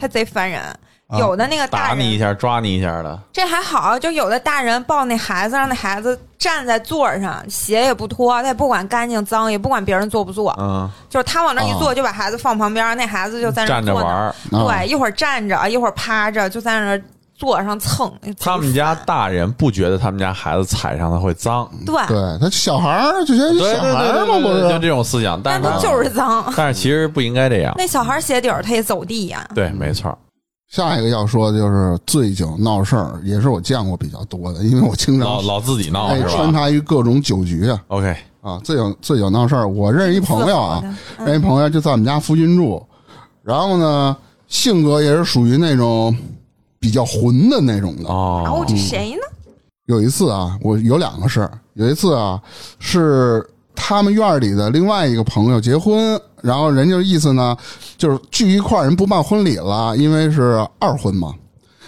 他贼烦人。啊有的那个大打你一，下，抓你一下的，这还好，就有的大人抱那孩子，让那孩子站在座上，鞋也不脱，他也不管干净脏，也不管别人坐不坐，嗯，就是他往那一坐，啊就把孩子放旁边，那孩子就在那。站着玩对，一会儿站着，一会儿趴着，就在那儿座上蹭。他们家大人不觉得他们家孩子踩上他会脏，对，对他小孩儿就觉得小孩儿嘛，不？是，就这种思想。但是他就是脏。但是其实不应该这样。那小孩鞋底儿他也走地呀。对，没错。下一个要说的就是醉酒闹事儿，也是我见过比较多的，因为我经常老老自己闹穿插于各种酒局啊？OK，啊，醉酒醉酒闹事儿。我认识一朋友啊，嗯认识一朋友就在我们家附近住，然后呢，性格也是属于那种比较混的那种的。哦哦，，这谁呢？有一次啊，我有两个事儿。有一次啊，是他们院里的另外一个朋友结婚，然后人家意思呢，就是聚一块儿，人不办婚礼了，因为是二婚嘛。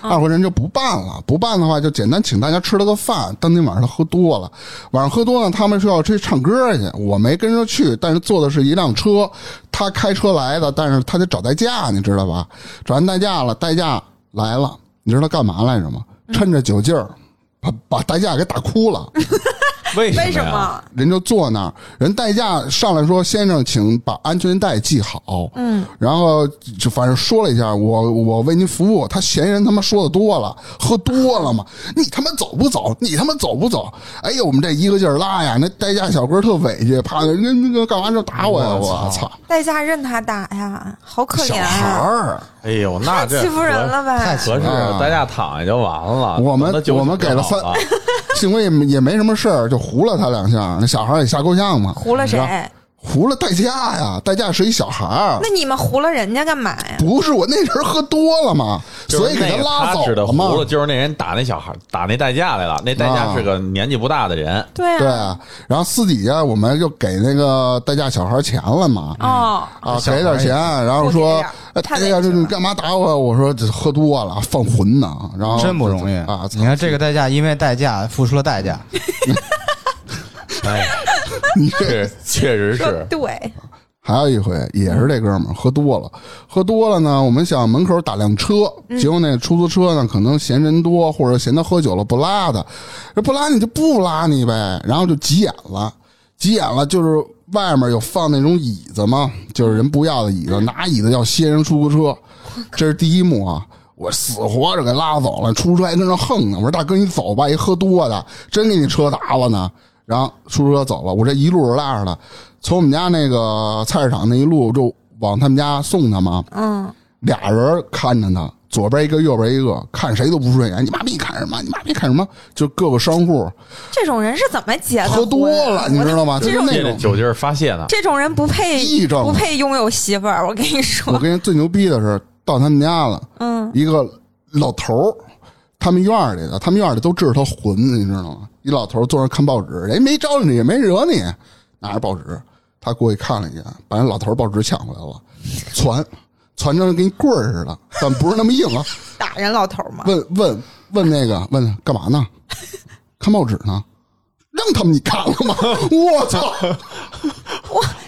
二婚人就不办了，不办的话就简单请大家吃了个饭。当天晚上他喝多了，晚上喝多呢，他们说要去唱歌去，我没跟着去，但是坐的是一辆车，他开车来的，但是他得找代驾，你知道吧？找完代驾了，代驾来了，你知道他干嘛来着吗？趁着酒劲儿，把把代驾给打哭了。为什为什么？人就坐那儿，人代驾上来说：“先生，请把安全带系好。”嗯，然后就反正说了一下，我我为您服务。他嫌人他妈说的多了，喝多了嘛，[LAUGHS] 你他妈走不走？你他妈走不走？哎呀，我们这一个劲儿拉呀，那代驾小哥特委屈，怕人家那个干嘛就打我呀！我操，代驾任他打呀，好可怜小怜孩啊！儿，哎呦，那这欺负人了呗？太合适啊，大家躺下就完了。我们我们给了三 [LAUGHS] 幸亏也没也没什么事儿，就糊了他两下。那小孩也吓够呛嘛，糊了谁？糊了代驾呀，代驾是一小孩儿那。你们糊了人家干嘛呀？不是我那人喝多了嘛，所以给就是那个拉走嘛。糊了，就是那人打那小孩，打那代驾来了。那代驾是个年纪不大的人，对啊，对啊，然后私底下我们就给那个代驾小孩钱了嘛。哦，啊，给点钱，然后说哎呀，你干嘛打我？我说这喝多了，犯浑呢。然后真不容易啊！你看这个代驾，因为代驾付出了代价，[LAUGHS] 哎，[LAUGHS] 你这确实是。对，还有一回也是这哥们儿喝多了，喝多了呢，我们想门口打辆车，结果那出租车呢可能嫌人多，或者嫌他喝酒了不拉他，这不拉你就不拉你呗，然后就急眼了，急眼了就是外面有放那种椅子嘛，就是人不要的椅子，拿椅子要掀人出租车，[LAUGHS] 这是第一幕啊。我死活着给拉走了，出租车还跟那横呢。我说大哥你走吧，一喝多的，真给你车砸了呢。然后出租车走了，我这一路拉着他，从我们家那个菜市场那一路就往他们家送他嘛。嗯，俩人看着他，左边一个，右边一个，看谁都不顺眼。你妈逼看什么？你妈逼看什么？就各个商户这种人是怎么结的？喝多了，你知道吗？就是那种。酒劲儿发泄的。这种人不配癔症不配拥有媳妇儿，我跟你说我。跟你最牛逼的是，到他们家了，嗯，一个老头儿，他们院儿里的，他们院里都知道他混，你知道吗？一老头坐那看报纸，人没招你，也没惹你，拿着报纸，他过去看了一眼，把人老头报纸抢回来了，传传成跟棍儿似的，但不是那么硬啊。[LAUGHS] 打人老头嘛。问问问那个问干嘛呢？[LAUGHS] 看报纸呢？让他们你看了吗？[LAUGHS] 我操！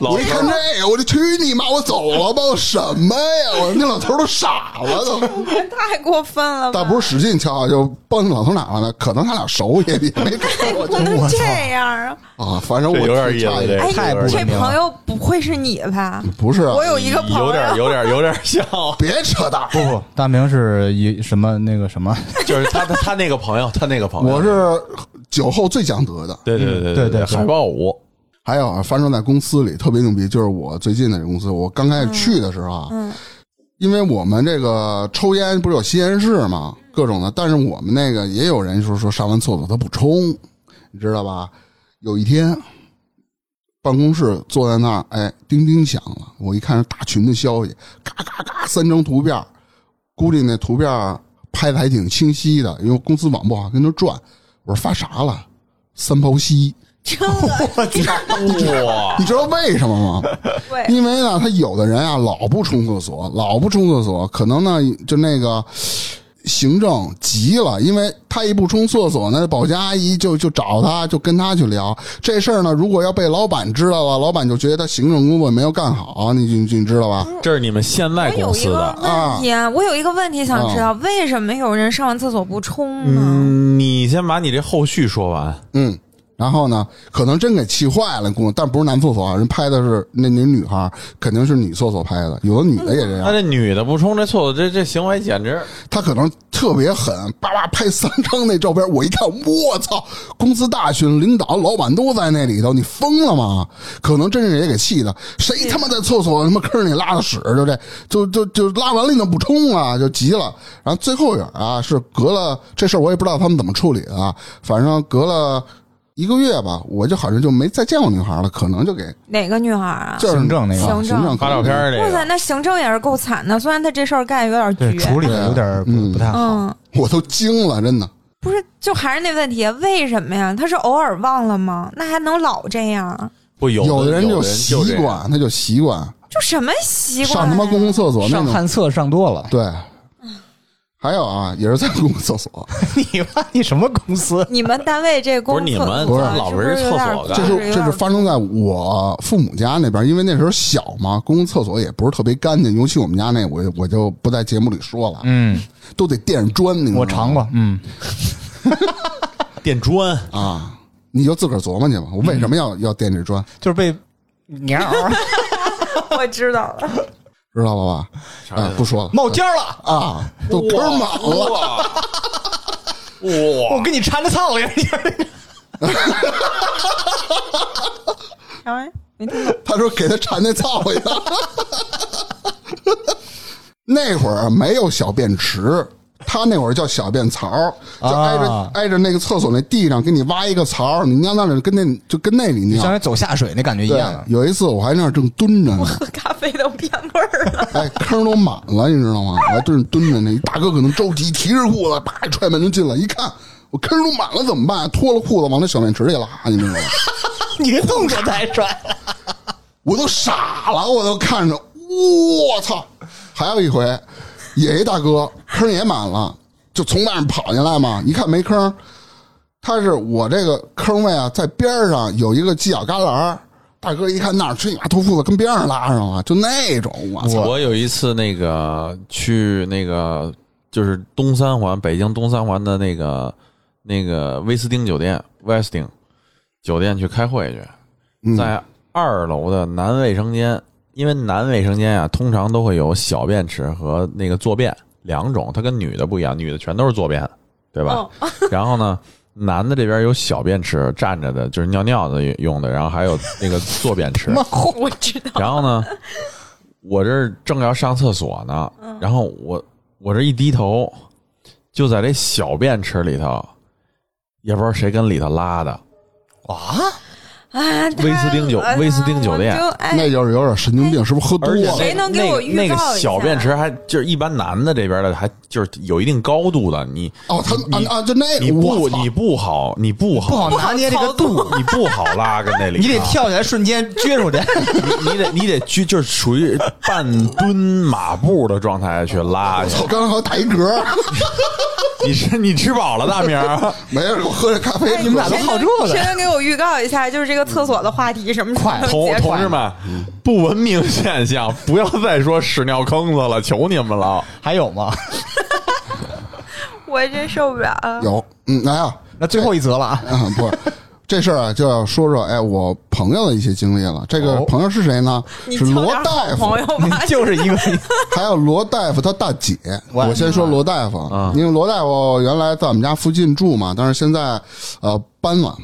老我一看这个，我就去你妈！我走了吧！我什么呀？我那老头儿都傻了都。太过分了吧！倒不是使劲敲，就帮那老头哪了呢？可能他俩熟也也没看我 [LAUGHS] 不能这样啊！啊，反正我有点意思哎，太不这文明了朋友不会是你吧？不是啊我有一个朋友，有点有点有点像，别扯淡，不不，大明是一什么那个什么，[LAUGHS] 就是他他他那个朋友，他那个朋友，我是酒后最讲德的。对对对对对对海豹舞，还有啊，发生在公司里特别牛逼，就是我最近的这公司，我刚开始去的时候啊，嗯因为我们这个抽烟不是有吸烟室嘛，各种的，但是我们那个也有人说说上完厕所他不冲，你知道吧？有一天，办公室坐在那儿，哎，叮叮响了，我一看是大群的消息，嘎嘎嘎，三张图片，估计那图片拍的还挺清晰的，因为公司网不好跟那转。我说发啥了？三泡稀。真恶心！哇，你知道为什么吗？对，因为呢，他有的人啊，老不冲厕所，老不冲厕所，可能呢，就那个行政急了，因为他一不冲厕所呢，保洁阿姨就就找他，就跟他去聊这事儿呢。如果要被老板知道了，老板就觉得他行政工作没有干好，你你你知道吧？这是你们现在公司的。问题啊，我有一个问题想知道，为什么有人上完厕所不冲呢？嗯，你先把你这后续说完。嗯，然后呢，可能真给气坏了，工但不是男厕所啊，人拍的是那那女孩，肯定是女厕所拍的，有的女的也这样那。这女的不冲这厕所，这这行为简直他可能特别狠，叭叭拍三张那照片，我一看，我操！公司大群领导、老板都在那里头，你疯了吗？可能真是也给气的，谁他妈在厕所他妈坑里拉的屎，就这就就就拉完了你怎么不冲啊？就急了。然后最后眼啊，是隔了这事儿，我也不知道他们怎么处理的啊，反正隔了。一个月吧，我就好像就没再见过女孩了，可能就给哪个女孩啊？就是行政那个啊行政行政发照片儿这哇塞，那行政也是够惨的。虽然他这事儿干得有对，点绝，处理的有点不嗯不太好。嗯，我都惊了，真的。不是，就还是那问题，为什么呀？他是偶尔忘了吗？那还能老这样？不有有的人就就习这样，惯，他就习惯就什么习惯呀？上他妈公共厕所那种。上旱厕上多了，对，还有啊，也是在公共厕所，[LAUGHS] 你妈你什么公司？你们单位这公不是你们不是老围着厕所干？这是这是发生在我父母家那边，因为那时候小嘛，公共厕所也不是特别干净，尤其我们家那，我我就不在节目里说了，嗯，都得垫砖，你知道吗我尝过，嗯，垫砖，啊，你就自个儿琢磨去吧，我为什么要要垫这砖，就是被 [LAUGHS] 鸟儿。我知道了，知道了吧？啊，不说了冒尖儿了，啊，都坑满了，哇！我给你缠的操了，哎，没听懂。他说给他缠那操去了。[LAUGHS] 那会儿没有小便池，他那会儿叫小便槽，就挨着、啊挨着那个厕所那地上给你挖一个槽，你尿那里跟那就跟那里尿。相当于走下水那感觉一样，。有一次我还那儿正蹲着呢，喝咖啡都变味儿了。[LAUGHS] 哎，坑都满了，你知道吗？我还蹲着蹲着呢，大哥可能着急，提着裤子，啪一踹门就进来，一看我坑都满了怎么办？脱了裤子往那小便池里拉，你知道吗？[LAUGHS] 你这动作太帅了，我都傻了，我都看着，我操！还有一回，也一大哥坑也满了，就从外面跑进来嘛，一看没坑，他是我这个坑位啊，在边上有一个犄角旮旯儿，大哥一看那儿，去你妈脱裤子跟边上拉上了，就那种，我操！我有一次那个去那个就是东三环，北京东三环的那个那个威斯汀酒店，威斯汀酒店去开会去，嗯在二楼的男卫生间，因为男卫生间啊，通常都会有小便池和那个坐便两种，它跟女的不一样，女的全都是坐便，对吧？[LAUGHS] 然后呢，男的这边有小便池，站着的就是尿尿的用的，然后还有那个坐便池。[LAUGHS] 我知道，然后呢，我这儿正要上厕所呢，然后我我这一低头，就在这小便池里头，也不知道谁跟里头拉的，哇，啊，威斯汀酒威斯汀酒店那就是有点神经病，是不是喝多了？那谁能给我预那个告一下那个小便池还就是一般男的这边的还就是有一定高度的，你哦，他你啊啊，就那你不你不好你不好不好好拿捏这个度，你不好拉跟那里，你得跳起来瞬间撅出去。[LAUGHS] 你你得你得撅就是属于半蹲马步的状态去拉去操，。刚好打一嗝，[LAUGHS] 你吃你吃饱了大明？没有，我喝着咖啡。你们俩都好这个，谁能给我预告一下，就是这个厕所的话题什么时候快同同志们，不文明现象，不要再说屎尿坑子了，求你们了。还有吗？[LAUGHS] 我真受不了了。有，嗯，来啊，那最后一则了啊，啊，[LAUGHS] 不是。这事儿啊，就要说说哎，我朋友的一些经历了。这个哦朋友是谁呢？你是罗大夫朋，友吧，就是一个 [LAUGHS] 还有罗大夫他大姐。我先说罗大夫，啊因为罗大夫原来在我们家附近住嘛，但是现在呃搬了，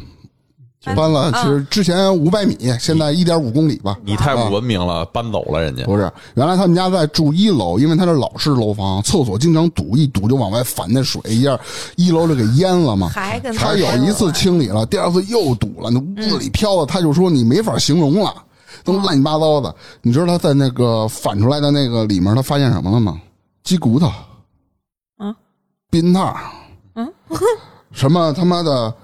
搬了。其实之前五百米，现在一点五公里吧。你太不文明了，搬走了人家。不是，原来他们家在住一楼，因为他是老式楼房，厕所经常堵，一堵就往外反那水，一下一楼就给淹了嘛。还跟他有一次清理了，第二次又堵了，那屋子里飘的，他就说你没法形容了，都乱七八糟的。你知道他在那个反出来的那个里面，他发现什么了吗？鸡骨头，啊，避孕套，嗯，[LAUGHS] 什么他妈的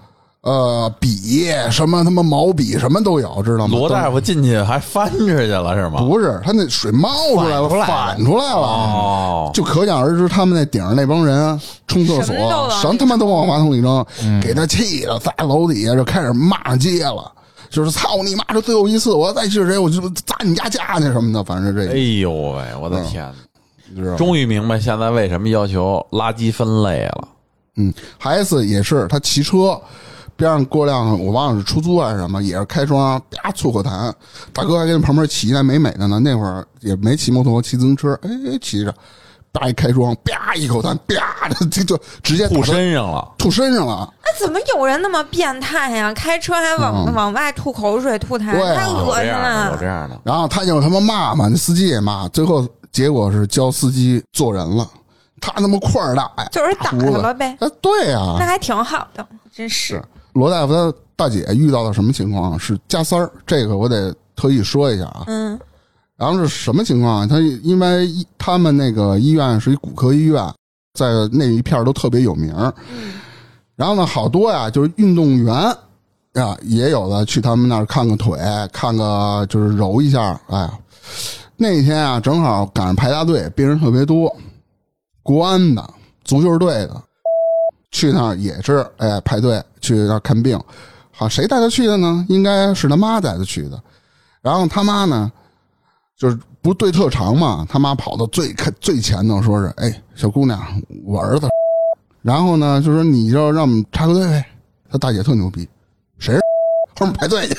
呃，笔什么他妈毛笔什么都有，知道吗？罗大夫进去还翻出去了是吗？不是他那水冒出来了，反出来了就可想而知，他们那顶上那帮人冲厕所什么他妈都往马桶里扔，给他气的，在楼底下就开始骂街了，就是操你妈！这最后一次，我要再去谁，我就砸你家家去什么的，反正这哎呦喂，我的天！你知道终于明白现在为什么要求垃圾分类了。嗯，还有一次也是他骑车，边上过辆我忘了是出租还是什么，也是开窗啪吐口痰，大哥还跟旁边骑呢，美美的呢。那会儿也没骑摩托，骑自行车，哎，骑着，叭一开窗，啪一口痰，啪的就就直接吐身上了，吐身上了。那怎么有人那么变态呀？开车还往、嗯往外吐口水、吐痰，啊太恶心有这样的，有这。样的。然后他就他妈骂嘛，那司机也骂，最后结果是教司机做人了。他他妈块儿大呀，就是打他了呗，哎，对呀、那还挺好的，真是。罗大夫他大姐遇到的什么情况？是加塞儿，这个我得特意说一下啊。嗯然后是什么情况啊？他因为医他们那个医院是一骨科医院，在那一片儿都特别有名儿。然后呢，好多呀，就是运动员啊，也有的去他们那儿看个腿，看个就是揉一下。哎呀，那天啊，正好赶上排大队，病人特别多，国安的、足球队的去那儿也是哎排队去那儿看病。好，谁带他去的呢？应该是他妈带他去的。然后他妈呢，就是不对特长嘛，他妈跑到最看最前头，说是：“哎，小姑娘，我儿子。”然后呢，就说你就让我们插个队呗。他大姐特牛逼，谁后面排队去？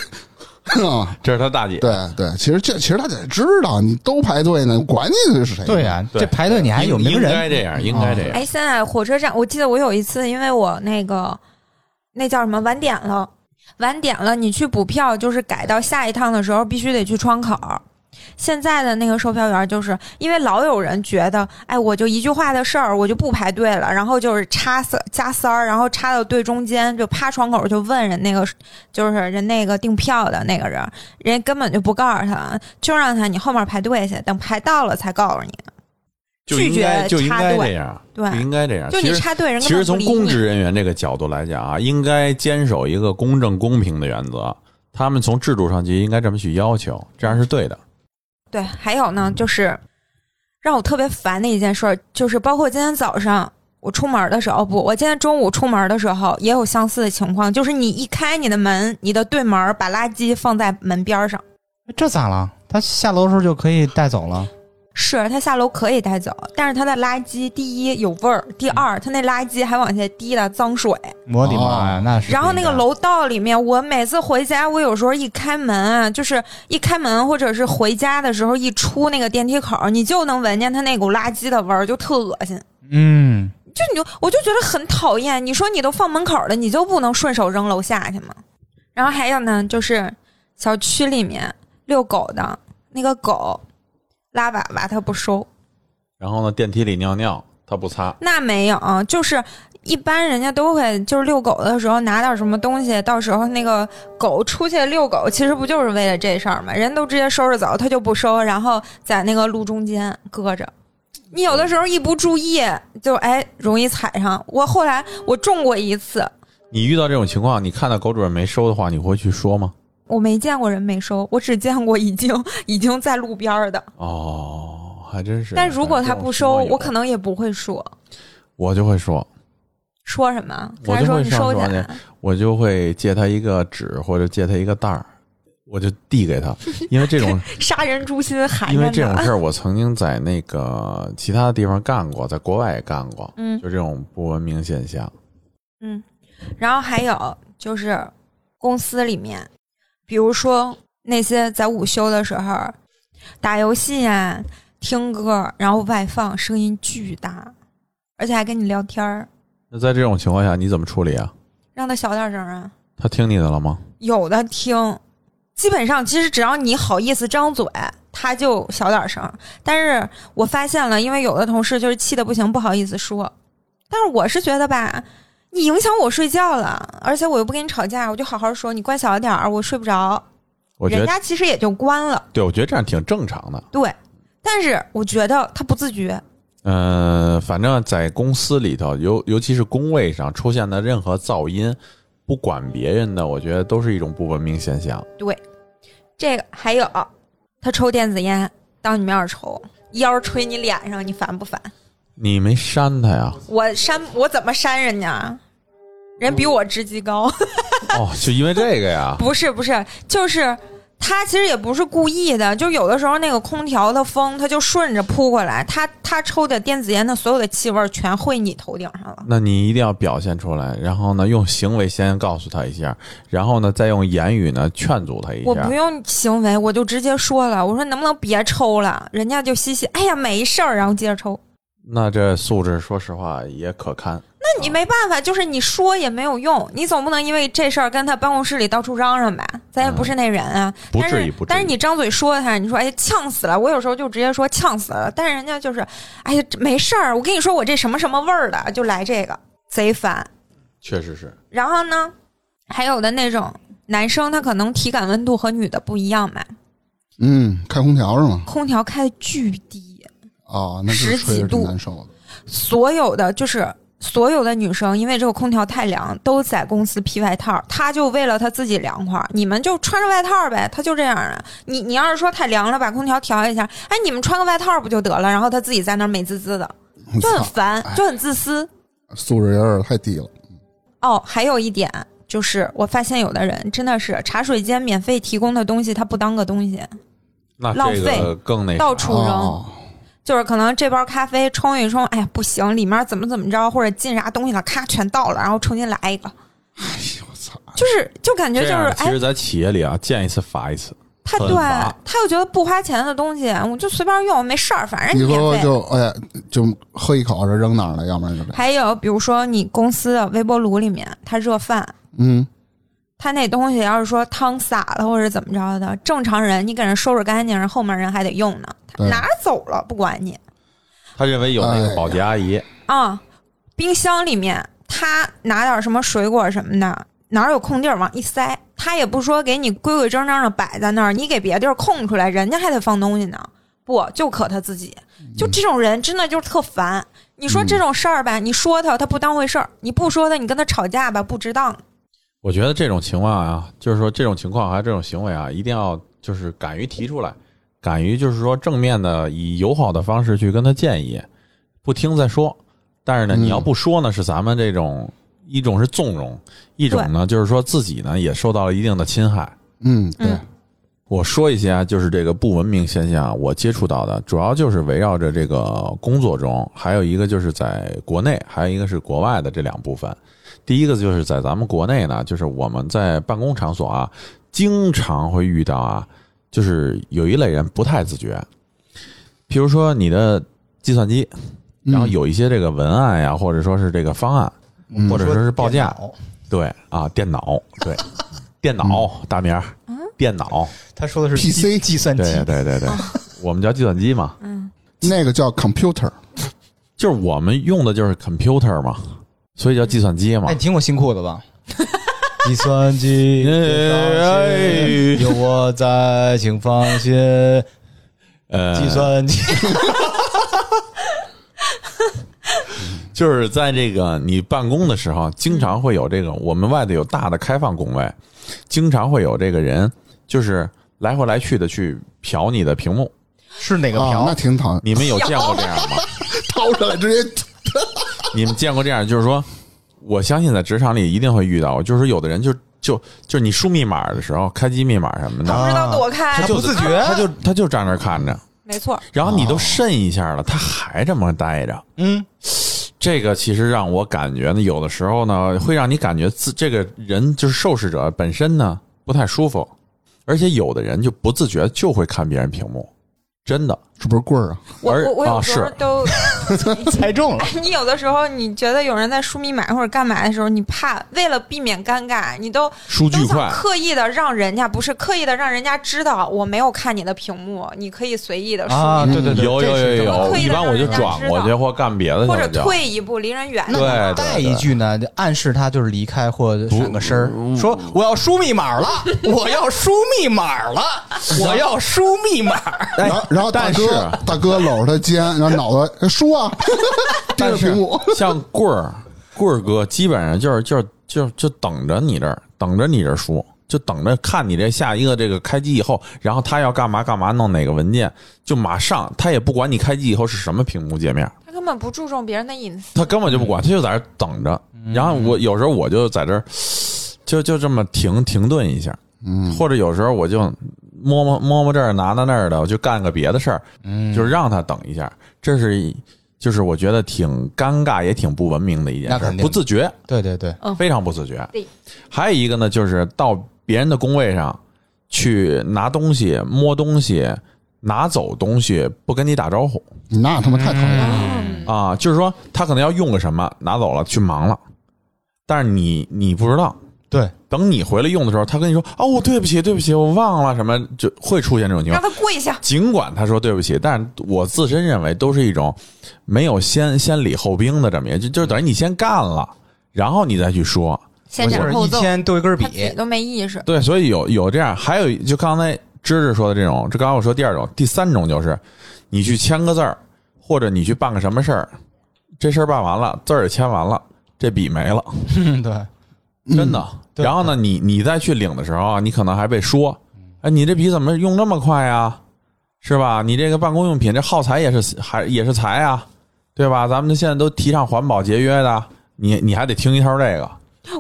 啊，[LAUGHS] 这是他大姐，对对，其实这其实大姐知道，你都排队呢，管你是谁？对呀、对这排队你还有名人应人，该这样，应该这样。哎，现在火车站，我记得我有一次，因为我那个那叫什么晚点了，晚点了，你去补票，就是改到下一趟的时候，必须得去窗口。现在的那个售票员，就是因为老有人觉得，哎，我就一句话的事儿，我就不排队了，然后就是插塞加塞儿，然后插到队中间，就趴窗口就问人那个，就是人那个订票的那个人，人家根本就不告诉他，就让他你后面排队去，等排到了才告诉你。就应拒该就应绝插队该这样，对就应该这样。就你插队，人其实从公职人员这个角度来讲啊，应该坚守一个公正公平的原则。他们从制度上就应该这么去要求，这样是对的。对，还有呢，就是让我特别烦的一件事儿，就是包括今天早上我出门的时候，不，我今天中午出门的时候也有相似的情况，就是你一开你的门，你的对门把垃圾放在门边上，这咋了？他下楼的时候就可以带走了。是他下楼可以带走，但是他的垃圾第一有味儿，第二他那垃圾还往下滴了脏水。我的妈呀，那是。然后那个楼道里面，我每次回家，我有时候一开门啊，就是一开门或者是回家的时候，一出那个电梯口，你就能闻见他那股垃圾的味儿，就特恶心。嗯，就你就我就觉得很讨厌。你说你都放门口了，你就不能顺手扔楼下去吗？然后还有呢，就是小区里面遛狗的那个狗拉粑粑，他不收。然后呢，电梯里尿尿他不擦，那没有，就是一般人家都会就是遛狗的时候拿点什么东西，到时候那个狗出去遛狗，其实不就是为了这事儿吗？人都直接收拾走，他就不收，然后在那个路中间搁着。你有的时候一不注意，就哎容易踩上。我后来我中过一次，你遇到这种情况，你看到狗主人没收的话，你会去说吗？我没见过人没收，我只见过已经 [LAUGHS] 已经在路边儿的。哦，还真是。但如果他不收，我可能能也不会说我就会说，说什么，我就会上说去。我就会借他一个纸或者借他一个袋儿，我就递给他，[LAUGHS] 因为这种 [LAUGHS] 杀人诛心，寒因为。这种事儿，我曾经在那个其他的地方干过，在国外也干过，嗯就这种不文明现象。嗯，然后还有就是公司里面，比如说那些在午休的时候打游戏呀、听歌，然后外放，声音巨大，而且还跟你聊天儿，那在这种情况下，你怎么处理啊？让他小点声啊。他听你的了吗？有的听，基本上其实只要你好意思张嘴，他就小点声。但是我发现了，因为有的同事就是气的不行，不好意思说。但是我是觉得吧，你影响我睡觉了，而且我又不跟你吵架，我就好好说，你关小点儿，我睡不着。人我觉得，家其实也就关了，对，我觉得这样挺正常的。对。但是我觉得他不自觉，嗯、反正在公司里头，尤尤其是工位上出现的任何噪音，不管别人的，我觉得都是一种不文明现象。对，这个还有他抽电子烟当你面儿抽，烟儿吹你脸上，你烦不烦？你没扇他呀？我扇我怎么扇人家？人比我职级高，哦，就因为这个呀？[LAUGHS] 不是不是，就是他其实也不是故意的，就有的时候那个空调的风，他就顺着扑过来，他他抽的电子烟的所有的气味全汇你头顶上了。那你一定要表现出来，然后呢，用行为先告诉他一下，然后呢，再用言语呢劝阻他一下我不。用行为，我就直接说了，我说能不能别抽了？人家就嘻嘻，哎呀没事儿，然后接着抽。那这素质，说实话也可堪。那你没办法，就是你说也没有用，你总不能因为这事儿跟他办公室里到处嚷嚷吧？咱也不是那人啊。不但是至于不至于但是你张嘴说他，你说哎呛死了，我有时候就直接说呛死了，但是人家就是哎呀没事儿，我跟你说我这什么什么味儿的，就来这个贼烦。确实是，然后呢，还有的那种男生他可能体感温度和女的不一样嘛，嗯，开空调是吗？空调开的巨低，啊，那十几度挺难受的。所有的就是所有的女生，因为这个空调太凉，都在公司披外套。她就为了她自己凉快，你们就穿着外套呗。她就这样啊。你你要是说太凉了，把空调调一下，哎，你们穿个外套不就得了？然后她自己在那儿美滋滋的，就很烦，就很自私。素质有点太低了。哦，还有一点就是，我发现有的人真的是茶水间免费提供的东西，他不当个东西，那浪费更那啥到处扔。哦，就是可能这包咖啡冲一冲，哎呀不行，里面怎么怎么着，或者进啥东西了，咔全倒了，然后重新来一个，哎呦我操！就是就感觉就是哎，其实，在企业里啊，见一次罚一次。他对他又觉得不花钱的东西，我就随便用，没事儿，反正你免费。喝就哎就喝一口这扔哪儿了，要不然就。还有比如说你公司的微波炉里面，它热饭，嗯，它那东西要是说汤洒了或者怎么着的，正常人你给人收拾干净，人后面人还得用呢，他对拿走了不管你他认为有那哎个保洁阿姨，啊。冰箱里面他拿点什么水果什么的，哪儿有空地儿往一塞，他也不说给你规规整整的摆在那儿，你给别地儿空出来，人家还得放东西呢。不，就可他自己，就这种人真的就是特烦。你说这种事儿吧，你说他他不当回事儿，你不说他，你跟他吵架吧，不值当。我觉得这种情况啊，就是说这种情况还有这种行为啊，一定要就是敢于提出来，敢于就是说正面的以友好的方式去跟他建议，不听再说。但是呢，嗯你要不说呢，是咱们这种一种是纵容，一种呢就是说自己呢也受到了一定的侵害。嗯，对，嗯我说一些啊，就是这个不文明现象啊，我接触到的主要就是围绕着这个工作中，还有一个就是在国内，还有一个是国外的这两部分。第一个就是在咱们国内呢，就是我们在办公场所啊，经常会遇到啊，就是有一类人不太自觉，譬如说你的计算机，然后有一些这个文案呀，或者说是这个方案，嗯。或者说是报价，对啊，电脑，对，电脑，大名儿，电脑，他说的是 PC 计计算机，对对对对，我们叫计算机嘛，嗯，那个叫 computer，就是我们用的就是 computer 嘛，所以叫计算机嘛。哎，。你听过新裤子吧？[LAUGHS] 计算机，哎有我在，请放心。呃，计算机，[LAUGHS] 就是在这个你办公的时候，经常会有这个，我们外头有大的开放工位，经常会有这个人，就是来回来去的去瞟你的屏幕。是哪个啊，瓢那？挺讨厌，你们有见过这样吗？[LAUGHS] 掏出来直接你们见过这样？就是说，我相信在职场里一定会遇到，就是有的人就就就你输密码的时候，开机密码什么的，不知道躲开，他不自觉，他就他就站那儿看着，没错，然后你都慎一下了，他还这么待着。嗯，这个其实让我感觉呢，有的时候呢，会让你感觉自这个人就是受试者本身呢不太舒服，而且有的人就不自觉就会看别人屏幕，真的。是不是棍儿啊？我我我有啊时候是都，[LAUGHS] 猜中了。[LAUGHS] 你有的时候你觉得有人在输密码或者干嘛的时候，你怕为了避免尴尬，你都都想数据快，刻意的让人家不是刻意的让人家知道我没有看你的屏幕，你可以随意的输啊，对对对，有有有有一般我就让人家转过去知道或干别的或者。退一步离人远对点。对带一句呢，就暗示他就是离开或者闪个身儿，说我要输密码了，我要输密码了，[LAUGHS] 我要输密码。然后然后大但大哥搂着他肩，然后脑袋哎输啊，[LAUGHS] 盯着但是屏幕，[LAUGHS] 像棍儿棍儿哥，基本上就是就是就就等着你这儿，等着你这儿输，就等着看你这下一个这个开机以后，然后他要干嘛干嘛，弄哪个文件，就马上他也不管你开机以后是什么屏幕界面，他根本不注重别人的隐私。他根本就不管，他就在这儿等着。然后我有时候我就在这儿，就就这么停停顿一下，嗯，或者有时候我就摸摸摸摸这儿拿拿那儿的，我就干个别的事儿，嗯，就是让他等一下。这是就是我觉得挺尴尬也挺不文明的一件事儿，那肯定不自觉，对对对，嗯非常不自觉。对，还有一个呢，就是到别人的工位上去拿东西、摸东西、拿走东西，不跟你打招呼那他妈太讨厌了。嗯，啊，就是说他可能要用个什么，拿走了去忙了，但是你你不知道。对，等你回来用的时候，他跟你说：“哦，对不起，对不起，我忘了什么。”就会出现这种情况让况。他跪下。尽管他说对不起，但是我自身认为都是一种没有先先礼后兵的这么一个，就就等于你先干了，然后你再去说。先斩后奏，天丢一根笔，都没意识。对，所以有有这样，还有就刚才芝芝说的这种，这刚才我说第二种，第三种就是你去签个字儿，或者你去办个什么事儿，这事儿办完了，字儿也签完了，这笔没了，嗯，[LAUGHS] 对，真的。对然后呢，你你再去领的时候啊，你可能还被说，哎，你这笔怎么用那么快呀？是吧？你这个办公用品这耗材也是还也是财啊，对吧？咱们现在都提倡环保节约的，你你还得听一套这个。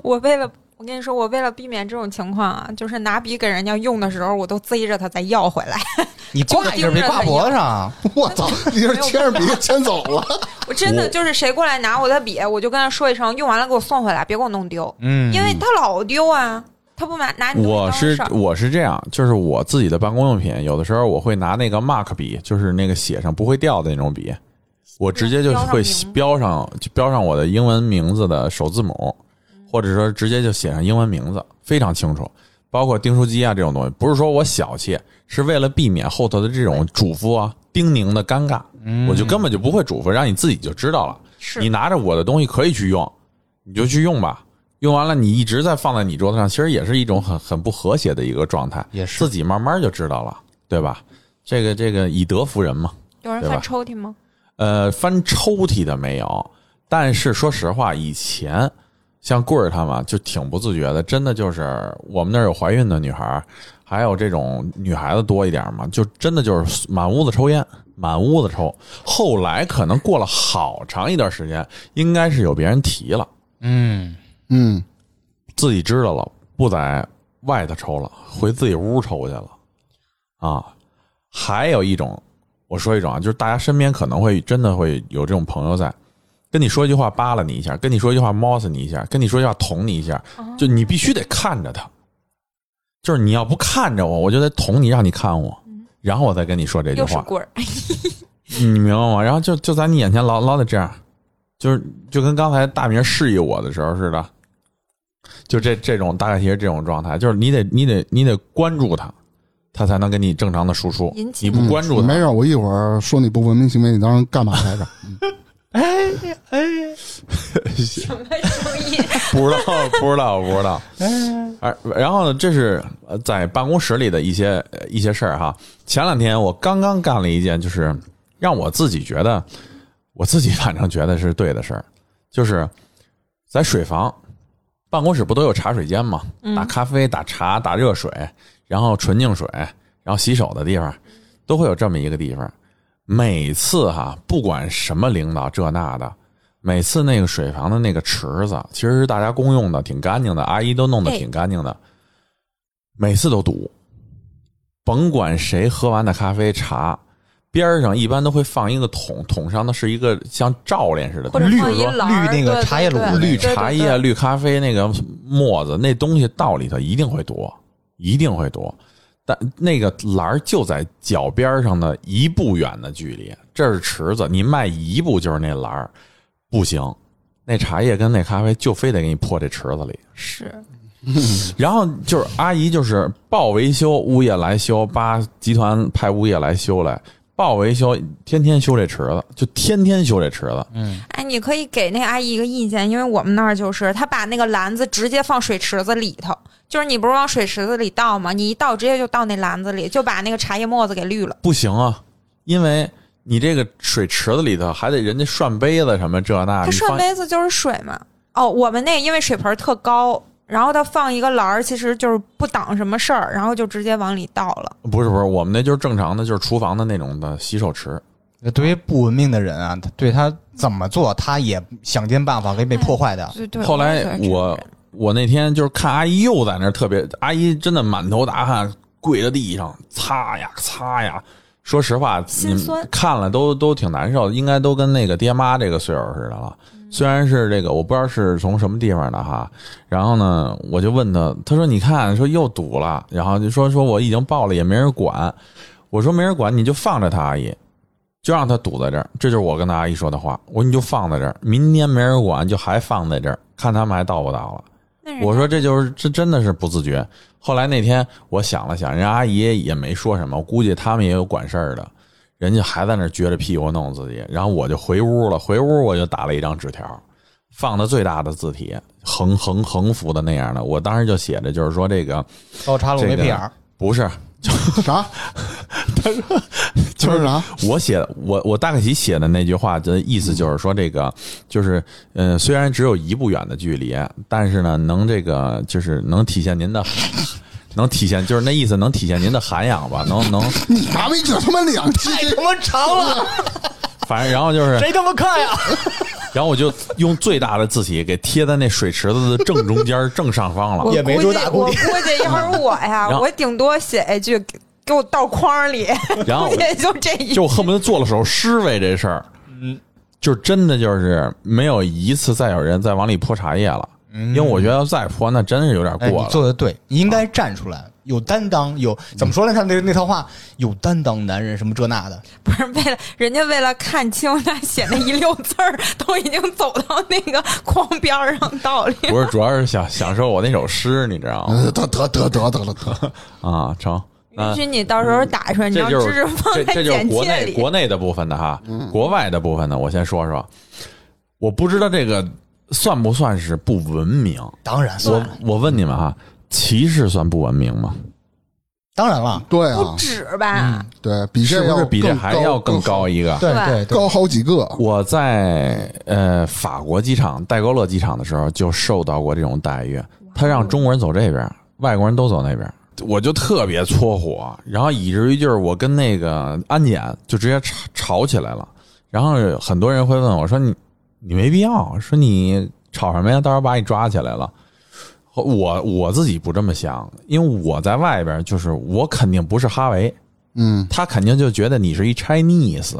我为了我跟你说，我为了避免这种情况啊，就是拿笔给人家用的时候，我都贼着他再要回来。[LAUGHS] 你挂一根别挂脖子上，我操！你这牵着笔牵走了，[LAUGHS] 我真的就是谁过来拿我的笔，我就跟他说一声，用完了给我送回来，别给我弄丢，嗯，因为他老丢啊，他不拿拿你我是我是这样，就是我自己的办公用品，有的时候我会拿那个 mark 笔，就是那个写上不会掉的那种笔，我直接就会标上名标上就标上我的英文名字的首字母，或者说直接就写上英文名字，非常清楚。包括订书机啊这种东西，不是说我小气，是为了避免后头的这种嘱咐啊、叮咛的尴尬，我就根本就不会嘱咐，让你自己就知道了。是你拿着我的东西可以去用，你就去用吧。用完了，你一直在放在你桌子上，其实也是一种很很不和谐的一个状态。也是自己慢慢就知道了，对吧？这个这个以德服人嘛。有人翻抽屉吗？呃，翻抽屉的没有，但是说实话，以前像棍儿他们就挺不自觉的，真的就是我们那儿有怀孕的女孩儿，还有这种女孩子多一点嘛，就真的就是满屋子抽烟，满屋子抽。后来可能过了好长一段时间，应该是有别人提了，嗯，嗯，自己知道了，不在外头抽了，回自己屋抽去了啊。还有一种，我说一种啊，就是大家身边可能会真的会有这种朋友在，跟你说一句话扒拉你一下，跟你说一句话猫死你一下，跟你说一句话捅你一下，就你必须得看着他，就是你要不看着我，我就得捅你，让你看我，然后我再跟你说这句话，棍儿，[LAUGHS] 你明白吗？然后就就在你眼前老老得这样，就是就跟刚才大明示意我的时候似的，就这这种大概其实这种状态，就是你得你得你得关注他，他才能给你正常的输出。你不关注他，没事，我一会儿说你不文明行为，你当时干嘛来着？什么声音？[LAUGHS] 不知道，不知道，不知道。哎然后呢，这是呃在办公室里的一些呃一些事儿哈。前两天我刚刚干了一件，就是让我自己觉得，我自己反正觉得是对的事儿，就是在水房办公室不都有茶水间吗？打咖啡、打茶、打热水，然后纯净水，然后洗手的地方，都会有这么一个地方。每次哈，不管什么领导这那的，每次那个水房的那个池子，其实是大家公用的，挺干净的，阿姨都弄得挺干净的，每次都堵。甭管谁喝完的咖啡茶，边上一般都会放一个桶，桶上的是一个像罩帘似的绿绿那个茶叶绿茶叶、绿咖啡那个沫子，那东西到里头一定会多，一定会多。但那个栏儿就在脚边上的一步远的距离，这是池子，你迈一步就是那栏儿，不行，那茶叶跟那咖啡就非得给你泼这池子里。是 [LAUGHS] 然后就是阿姨就是报维修，物业来修，八集团派物业来修来，报维修，天天修这池子，就天天修这池子。嗯哎，你可以给那阿姨一个意见，因为我们那儿就是他把那个篮子直接放水池子里头，就是你不是往水池子里倒吗？你一倒直接就倒那篮子里，就把那个茶叶沫子给滤了。不行啊，因为你这个水池子里头还得人家涮杯子什么这那，它涮杯子就是水嘛，哦，我们那因为水盆特高，然后他放一个篮儿，其实就是不挡什么事儿，然后就直接往里倒了。不是不是，我们那就是正常的，就是厨房的那种的洗手池。对于不文明的人啊，他对他怎么做，他也想尽办法给被破坏掉。对对。后来我我那天就是看阿姨又在那儿特别，阿姨真的满头大汗，跪在地上擦呀擦呀。说实话，看了都都挺难受，应该都跟那个爹妈这个岁数似的了。虽然是这个，我不知道是从什么地方的哈。然后呢，我就问他，他说：“你看，说又堵了。”然后就说：“说我已经报了，也没人管。”我说：“没人管，你就放着他，阿姨，就让他堵在这儿。”这就是我跟他阿姨说的话。我说：“你就放在这儿，明天没人管，就还放在这儿，看他们还到不到了。”我说这就是这真的是不自觉。后来那天我想了想，人家阿姨也没说什么，我估计他们也有管事儿的，人家还在那儿撅着屁股弄自己。然后我就回屋了，回屋我就打了一张纸条，放的最大的字体，横横横幅的那样的。我当时就写着，就是说这个刀插了我没屁眼儿，不是，[LAUGHS] 啥？他说 [LAUGHS] 就是啥？我写我我大概其写的那句话的意思就是说，这个就是呃，虽然只有一步远的距离，但是呢，能这个就是能体现您的，能体现就是那意思，能体现您的涵养吧，能能，你妈逼这他妈两期，他妈长了，[LAUGHS] 反正然后就是，谁他妈看呀？[LAUGHS] 然后我就用最大的字体给贴在那水池子的正中间正上方了。也没多大估计我估计要是我呀，我顶多写一句给给我倒筐里，[LAUGHS] 然后也就这一句。就恨不得做了首诗为这事儿，嗯，就真的就是没有一次再有人再往里泼茶叶了，因为我觉得要再泼那真是有点哎，你过了。做的对，你应该站出来，有担当，有怎么说呢？他那那套话，有担当男人什么这那的，不是为了人家为了看清他写那一溜字儿，[LAUGHS] 都已经走到那个框边上倒里。不是，主要是想享受我那首诗，你知道吗？呃得得得得得了得，啊，成，允许你到时候打出来，你要这就是知识放这在这就是国。内国内的部分的哈，国外的部分呢，我先说说，我不知道这个算不算是不文明。当然算我，我问你们哈，歧视算不文明吗？当然了，对啊不，止吧？对比是这要不是比这还要更高一个？对对对对，高好几个？我在呃法国机场戴高乐机场的时候就受到过这种待遇，他让中国人走这边，外国人都走那边，我就特别搓火，然后以至于就是我跟那个安检就直接吵吵起来了，然后很多人会问我说你你没必要，说你吵什么呀？到时候把你抓起来了。我我自己不这么想，因为我在外边，就是我肯定不是哈维，嗯，他肯定就觉得你是一 Chinese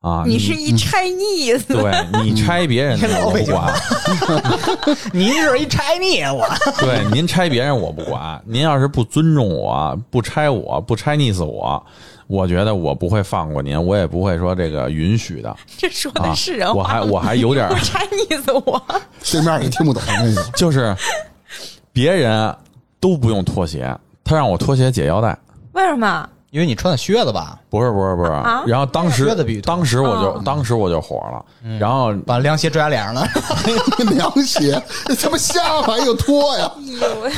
啊，你是一 Chinese，对你拆别人的 [LAUGHS] 我不管，[LAUGHS] 您是一 Chinese，我，[LAUGHS] 对您拆别人我不管，您要是不尊重我，不拆我，不拆腻死我，我觉得我不会放过您，我也不会说这个允许的 [LAUGHS] 这说啊的是人。话吗。我还我还有点 Chinese [LAUGHS] 我，对面也听不懂。[LAUGHS] 就是别人都不用脱鞋，他让我脱鞋解腰带。为什么？因为你穿的靴子吧，不是不是不是，啊然后当时靴子比当时我就、哦当时我就火了，然后把凉鞋拽脸上了。凉鞋，这他妈下巴又脱呀！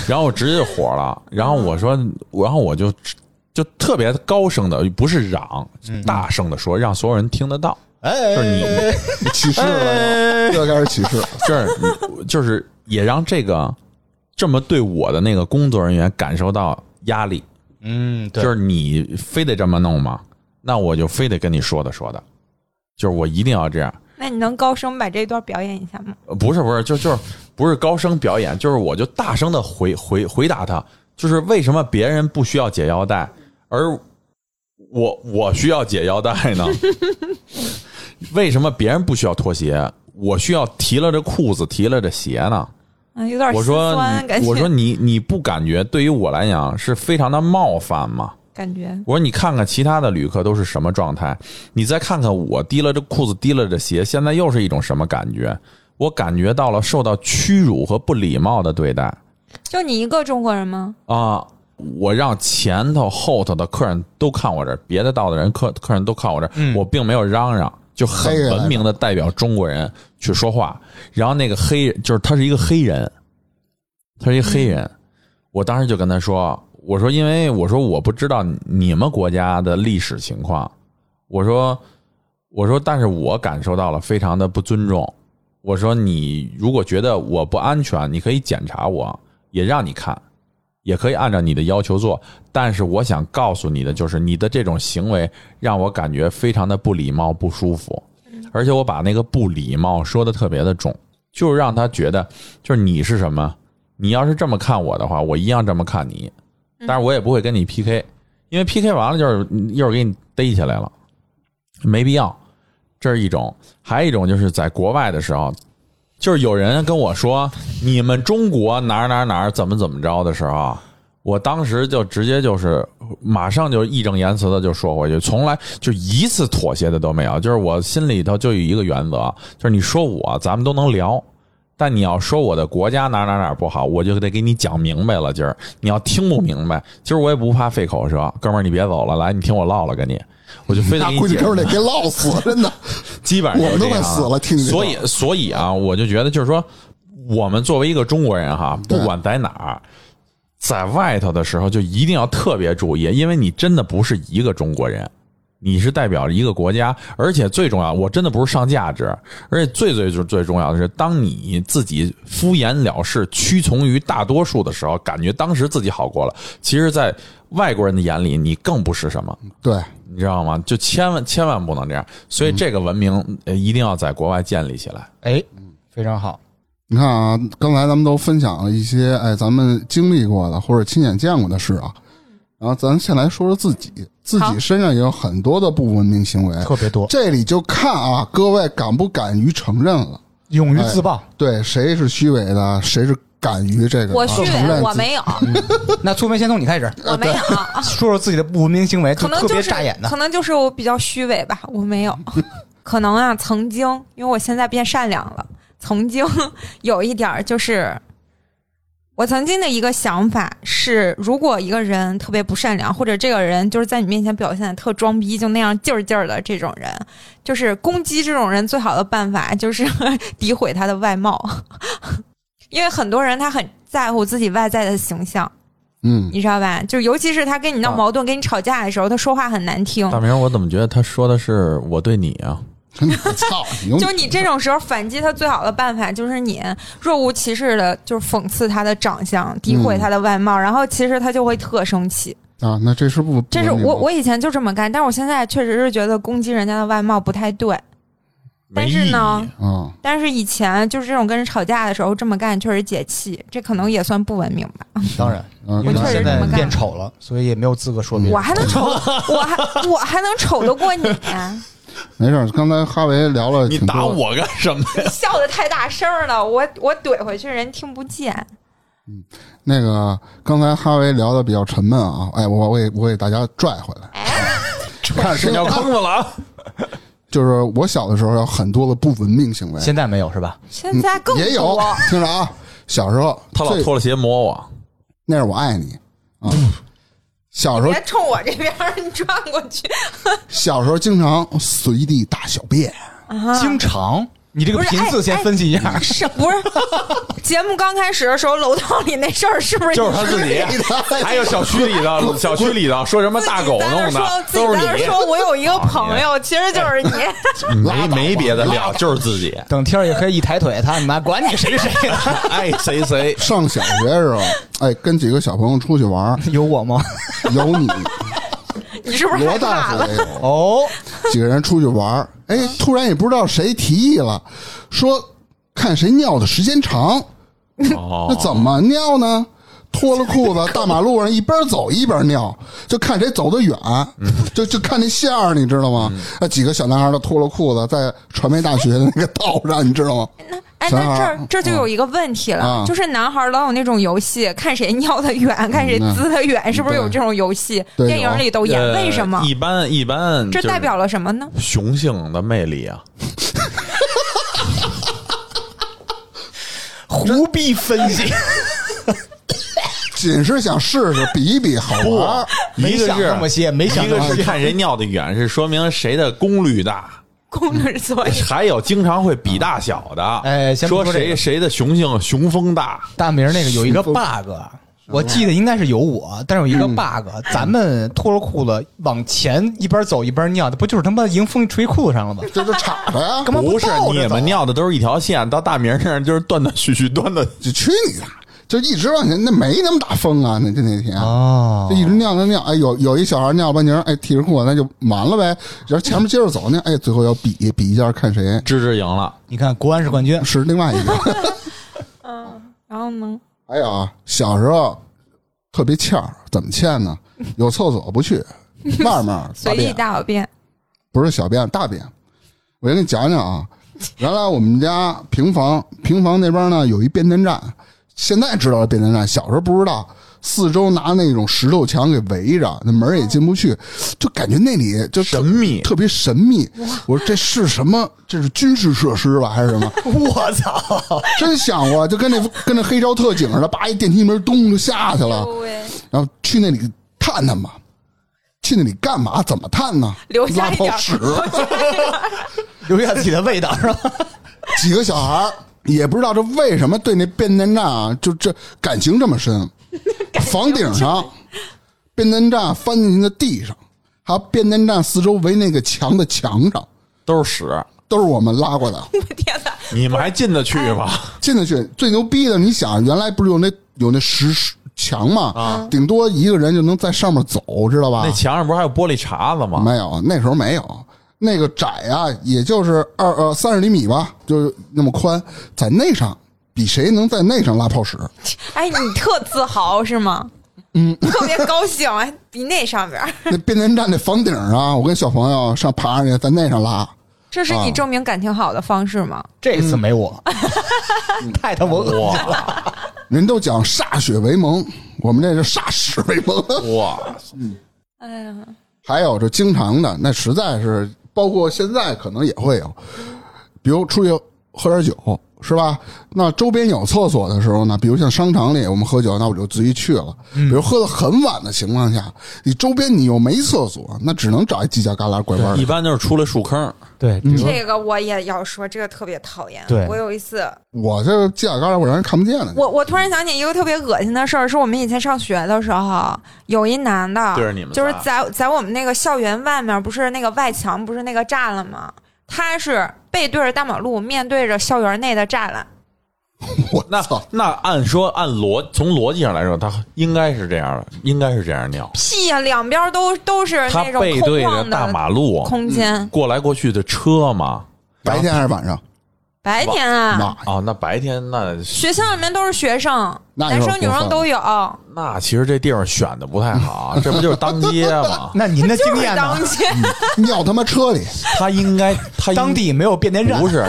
然后我直接就火了，然后我说，然后我就就特别高声的，不是嚷，大声的说，让所有人听得到，哎，就是你歧视了，又又开始歧视了。这就是也让这个这么对我的那个工作人员感受到压力，嗯，对，就是你非得这么弄吗？那我就非得跟你说的说的，就是我一定要这样。那你能高声把这段表演一下吗？呃不是不是，就就是不是高声表演，就是我就大声的回回回答他，就是为什么别人不需要解腰带，而我我需要解腰带呢？[LAUGHS] 为什么别人不需要脱鞋，我需要提了这裤子，提了这鞋呢？啊，有点心我说我说你你不感觉对于我来讲是非常的冒犯吗？感觉我说你看看其他的旅客都是什么状态，你再看看我提了这裤子，提了这鞋，现在又是一种什么感觉？我感觉到了受到屈辱和不礼貌的对待就你一个中国人吗？啊！我让前头后头的客人都看我这儿，别的道的人客客人都看我这儿，嗯。我并没有嚷嚷，就很文明的代表中国人去说话。然后那个黑人就是他是一个黑人，他是一个黑人，我当时就跟他说：“我说因为我说我不知道你们国家的历史情况，我说我说但是我感受到了非常的不尊重，我说你如果觉得我不安全，你可以检查我，也让你看，也可以按照你的要求做。但是我想告诉你的就是，你的这种行为让我感觉非常的不礼貌、不舒服，而且我把那个不礼貌说的特别的重，就是让他觉得，就是你是什么，你要是这么看我的话，我一样这么看你，但是我也不会跟你 PK，因为 PK 完了就是一会儿给你逮起来了，没必要。这是一种，还有一种就是在国外的时候，就是有人跟我说你们中国哪儿哪儿哪儿怎么怎么着的时候，我当时就直接就是马上就义正言辞的就说回去，从来就一次妥协的都没有。就是我心里头就有一个原则，就是你说我咱们都能聊，但你要说我的国家哪哪哪不好，我就得给你讲明白了。今儿你要听不明白，今儿我也不怕费口舌，哥们儿你别走了，来你听我唠唠跟你，[LAUGHS] 我就非得那估计哥们儿得给唠死，真的。基本上我们都快死了听见所以，所以啊，我就觉得就是说，我们作为一个中国人哈，不管在哪儿，在外头的时候就一定要特别注意，因为你真的不是一个中国人。你是代表着一个国家，而且最重要，我真的不是上价值，而且最最最最重要的是，当你自己敷衍了事、屈从于大多数的时候，感觉当时自己好过了，其实，在外国人的眼里，你更不是什么。对，你知道吗？就千万千万不能这样，所以这个文明呃一定要在国外建立起来。哎，非常好。你看啊，刚才咱们都分享了一些哎，咱们经历过的或者亲眼见过的事啊。然后咱先来说说自己，自己身上也有很多的不文明行为，特别多，这里就看啊，各位敢不敢于承认了？勇于自爆。对，谁是虚伪的，谁是敢于这个？我虚伪，承认我没有，[LAUGHS] 那粗眉先从你开始，我没有。说说自己的不文明行为，可能就是别扎眼的可。能就是我比较虚伪吧，我没有。[LAUGHS] 可能啊，曾经因为我现在变善良了，曾经 [LAUGHS] 有一点儿就是，我曾经的一个想法是，如果一个人特别不善良，或者这个人就是在你面前表现的特装逼，就那样劲儿劲儿的这种人，就是攻击这种人最好的办法就是 [LAUGHS] 诋毁他的外貌，[LAUGHS] 因为很多人他很在乎自己外在的形象。嗯，你知道吧？就尤其是他跟你闹矛盾、跟你吵架的时候，他说话很难听。大明，我怎么觉得他说的是我对你啊？操，就你这种时候反击他最好的办法就是你若无其事的，就是讽刺他的长相，诋毁他的外貌，然后其实他就会特生气。啊，那这是不？这是我我以前就这么干，但是我现在确实是觉得攻击人家的外貌不太对。但是呢没意义，啊，但是以前就是这种跟人吵架的时候这么干，确实解气，这可能也算不文明吧。当然，嗯我确实现在这么干变丑了，所以也没有资格说别人。我还能丑，[LAUGHS] 我还我还能丑得过你？没事。刚才哈维聊了你，打我干什么呀？笑的太大声了，我我怼回去人听不见。嗯那个刚才哈维聊的比较沉闷啊，哎，我我给我给大家拽回来，看谁尿坑子了啊！[LAUGHS] 就是我小的时候有很多的不文明行为，现在没有是吧？现在更也有，，听着啊，小时候他老脱了鞋摸我，那是我爱你啊。小时候别冲我这边，你转过去。小时候经常随地大小便，经常，你这个频次先分析一下。[LAUGHS] 是不是？[LAUGHS] 节目刚开始的时候，楼道里那事儿是不是就是他自己，[LAUGHS] 还有小区里的小区里的说什么大狗弄的，自己都是你，在那说，我有一个朋友，其实就是你。没没别的料，就是自己。等天儿也可以一抬腿，他妈管你谁谁了，爱谁谁。上小学的时候，哎，跟几个小朋友出去玩，有我吗？有你，你是不是害罗大怕了？夫也有。哦，几个人出去玩儿，哎，突然也不知道谁提议了，说看谁尿的时间长，哦。那怎么尿呢？脱了裤子，大马路上一边走一边尿，就看谁走得远，就就看那线儿，你知道吗？那几个小男孩都脱了裤子，在传媒大学的那个道上，你知道吗？哎，小孩儿那这儿这就有一个问题了，啊就是男孩儿老有那种游戏，看谁尿的远，看谁嗯滋的远，是不是有这种游戏？电影里都演，呃为什么？一般一般，这代表了什么呢？雄性的魅力啊！[LAUGHS] 胡逼分析，仅是想试试比一比好玩儿。没想一个是那么些，没想一那么些。个是看谁尿的远，是说明谁的功率大；功率所以还有经常会比大小的，哎先说说这个谁谁的雄性雄风大。大明那个有一个 bug，我记得应该是有我，但是有一个 bug，、咱们脱了裤子往前一边走一边尿，那不就是他妈迎风吹裤子上了吗？[LAUGHS] 这就岔着呀，不是你们尿的都是一条线，到大明那儿就是断断续续断断。就去你的！就一直往前，那没那么大风啊，那就那天。哦就一直尿尿尿，哎，有有一小孩尿半截儿，哎，提着裤子那就完了呗。然后前面接着走呢，哎，最后要比比一下，看谁芝芝赢了，你看国安是冠军，是另外一个。[LAUGHS] [LAUGHS] 嗯然后呢？还有啊，小时候特别欠儿，怎么欠呢？有厕所不去，[LAUGHS] 慢慢随地大小便，不是小便大便。我先给你讲讲啊，原来我们家平房平房那边呢有一变电站，现在知道了变电站，小时候不知道。四周拿那种石头墙给围着，那门也进不去，就感觉那里就神秘特别神秘。我说这是什么？这是军事设施吧，还是什么？[LAUGHS] 我操！真想过，就跟那跟那黑超特警似的，叭一电梯门咚就下去了。然后去那里探探吧，去那里干嘛？怎么探呢？留下一点拉泡屎，[LAUGHS] 留下自己的味道是吧？[LAUGHS] 几个小孩儿也不知道这为什么对那变电站啊，就这感情这么深。[LAUGHS] 房顶上，变电站翻进去的地上，还有变电站四周围那个墙的墙上，都是屎，都是我们拉过的。[LAUGHS] 我天哪！你们还进得去吗？进得去。最牛逼的，你想，原来不是有那有那石石墙吗？啊顶多一个人就能在上面走，知道吧？那墙上不是还有玻璃碴子吗？没有，那时候没有。那个窄啊，也就是二呃三十厘米吧，就是那么宽，在那上比谁能在那上拉泡屎？[LAUGHS] 哎，你特自豪是吗？嗯，特别高兴，哎，比那上边，那变电站那房顶啊，我跟小朋友上爬上去，在那上拉。这是你证明感情好的方式吗？这次没我，[LAUGHS] 太他妈恶心了。[LAUGHS] 人都讲歃血为盟，我们这是歃屎为盟。哇，哎呀，还有这经常的，那实在是包括现在可能也会有，比如出去喝点酒，是吧？那周边有厕所的时候呢，比如像商场里我们喝酒，那我就自己去了。比如喝的很晚的情况下，你周边你又没厕所，那只能找一犄角旮旯拐弯一。般就是出来树坑，对，这个我也要说，这个特别讨厌。对我有一次，我这犄角旮旯我让人看不见了。我我突然想起一个特别恶心的事儿，是我们以前上学的时候，有一男的，对着你们就是在在我们那个校园外面，不是那个外墙，不是那个栅栏吗？他是背对着大马路，面对着校园内的栅栏。那 [LAUGHS] 我那！那按说按逻从逻辑上来说，他应该是这样的，应该是这样尿。屁呀、两边都都是他那种背对着空旷的大马路，空间。过来过去的车嘛。白天还是晚上？白天啊，妈呀！哦，那白天那学校里面都是学生，[LAUGHS] 男生女生都有。那其实这地方选的不太好，这不就是当街吗？[LAUGHS] 那您的经验呢当？街，尿他妈车里，[LAUGHS] 他应该他当地没有变电站，不是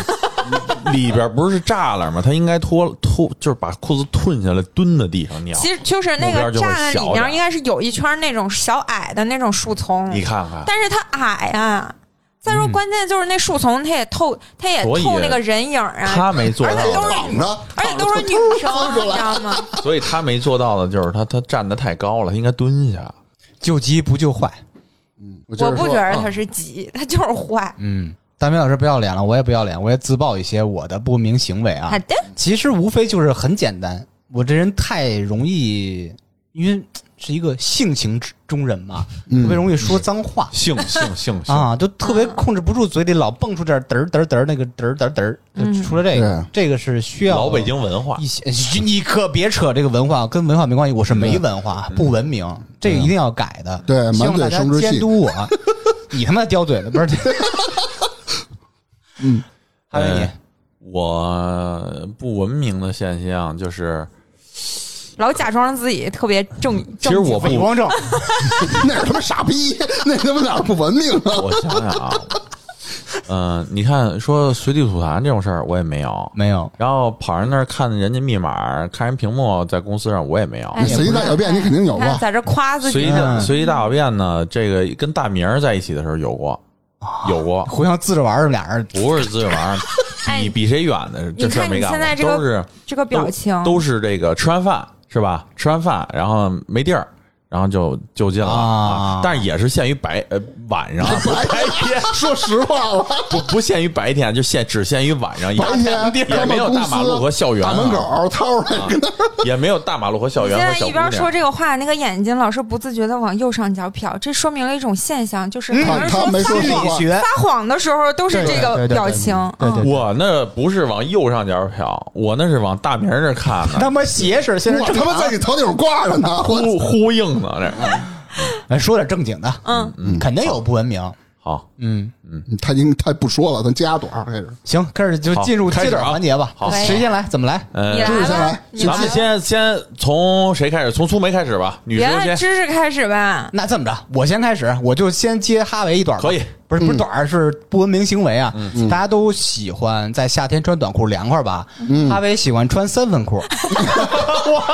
里边不是栅栏吗？他应该脱脱就是把裤子褪下来蹲在地上尿。其实就是那个栅栏里面应该是有一圈那种小矮的那种树丛，你看看，但是它矮啊。再说关键就是那树丛，它也透，它也透那个人影啊，他没做到而且都是躺着，而且都是女生，你知道吗？[LAUGHS] 所以他没做到的就是他他站得太高了，他应该蹲下。救急不救坏。嗯我不觉得他是急，他就是坏。嗯，大明老师不要脸了，我也不要脸，我也自曝一些我的不明行为啊好。的，其实无非就是很简单，我这人太容易，因为是一个性情之中人嘛，嗯特别容易说脏话。性性 [LAUGHS] 性性啊，就特别控制不住嘴里老蹦出点嘚儿嘚儿嘚儿那个嘚儿嘚儿嘚儿，就除了这个，这个是需要老北京文化一些，你可别扯这个文化，跟文化没关系，我是没文化，不文明，这个一定要改的。对满嘴希望大家生殖监督我，[LAUGHS] 你他妈叼嘴了不是？[LAUGHS] 嗯，还有你呃我不文明的现象就是，老假装自己特别正。其实我不伪光正，[LAUGHS] 那是他妈傻逼，那他妈哪不文明啊？我想想啊，嗯、你看说随地吐痰这种事儿我也没有，没有。然后跑人那儿看人家密码，看人屏幕，在公司上我也没有。随地大小便你肯定有过？在这夸自己随意，的嗯随地大小便呢，这个跟大明儿在一起的时候有过，有过，互相自着玩儿，俩人不是自着玩儿，[LAUGHS] 哎比比谁远的这事儿没干过，个都是这个表情，都是这个吃完饭是吧？吃完饭然后没地儿，然后就就近了啊。但是也是限于白呃晚上，不 [LAUGHS] 白天，[LAUGHS] 说实话了，不不限于白天，就限只限于晚上，也白天也没有大马路和校园啊，大门口掏出来跟那也没有大马路和校园和小姑在一边说。这个话，那个眼睛老是不自觉的往右上角瞟，这说明了一种现象，就是嗯可能他他没说理学撒谎的时候都是这个表情。我那不是往右上角瞟，我那是往大明那看的，他妈斜视，现在他妈在你头顶挂着呢，呼呼应呢这。哎说点正经的，嗯，肯定有不文明。好，嗯，他已经他不说了，咱加多少开始？行，开始就进入接短环节吧。好谁先来？怎么来？知识先来，咱们先先从谁开始？从苏梅开始吧，女先。知识开始吧。那这么着，我先开始，我就先接哈维一段吧。可以，不是不是短儿，是不文明行为啊。大家都喜欢在夏天穿短裤凉快吧？哈维喜欢穿三分裤，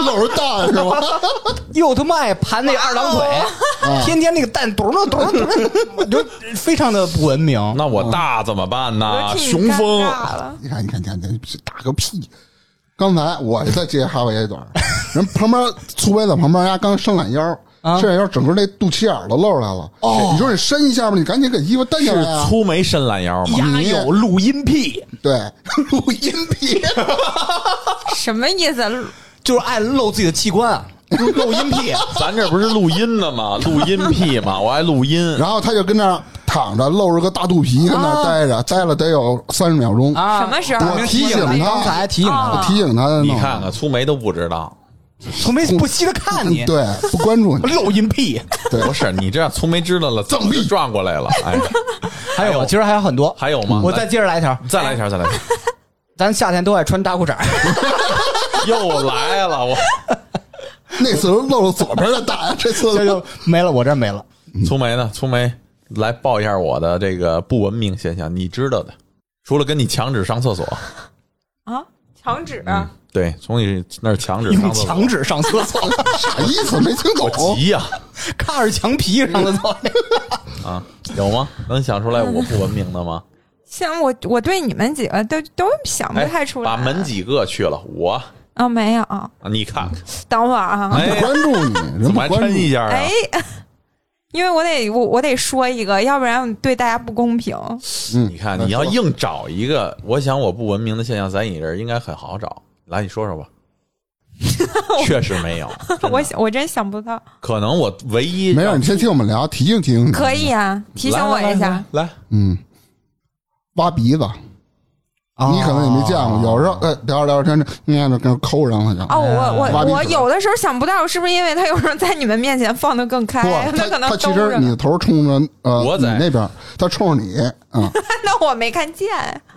露着蛋是吧？[LAUGHS] 又他妈爱盘那二郎腿，天天那个蛋咚咚咚咚，就非常的不文明。那我大怎么办呢？雄风你看，你看，你看，你大个屁！刚才我在接哈维一段，人旁边粗杯子旁边，人家刚伸懒腰，啊伸懒腰，整个那肚脐眼儿都露出来了。哦，你说你伸一下吧，你赶紧给衣服蹬下是来啊！粗眉伸懒腰吗？你有录音癖，对，[LAUGHS] 录音癖，什么意思？就是爱露自己的器官啊，录录音癖。[LAUGHS] 咱这不是录音的吗？录音癖嘛，我爱录音。然后他就跟那儿躺着，露着个大肚皮，跟那儿待着，待了得有三十秒钟。啊，什么时候？我提醒他刚才提醒啊他。我，提醒他，你看看，粗眉都不知道，粗眉不稀的看你，[LAUGHS] 对，不关注你，[LAUGHS] 录音屁。对。不是你这样粗眉知道了，怎么就转过来了？哎，还有，其实还有很多，还有吗？我再接着来一条，再来一条，再来一条，咱夏天都爱穿大裤衩，又来了，我 [LAUGHS] 那次露了左边的蛋，这次这就没了，我这儿没了。粗眉呢？粗眉来报一下我的这个不文明现象，你知道的，除了跟你抢纸上厕所，啊？墙纸？对，从你那儿抢纸上厕所，墙纸上厕所，[LAUGHS] 啥意思？没听懂我懂。急呀 [LAUGHS] 看着墙皮上厕所。啊！有吗？能想出来我不文明的吗？像我，我对你们几个都都想不哎，太出来。把门几个去了，我啊，没有。啊你看看，等会儿啊，哎关注你，[LAUGHS] 人怎么还关注。抻一下啊？哎，[LAUGHS] 因为我得我我得说一个，要不然对大家不公平。你看，你要硬找一个，我想我不文明的现象，在你这儿应该很好找。来，你说说吧。[LAUGHS] 确实没有，真的我想我真想不到，可能我唯一没事，你先听我们聊，提醒提醒你。可以啊，提醒我一下。来，来嗯，挖鼻子，你可能也没见过。有时候，哎，聊着聊着天，你看这跟抠上了就。哦，我我我有的时候想不到，是不是因为他有时候在你们面前放的更开，他 [LAUGHS] 可能他他其。实你的头冲着呃我在你那边，他冲着你，嗯，[LAUGHS] 那我没看见。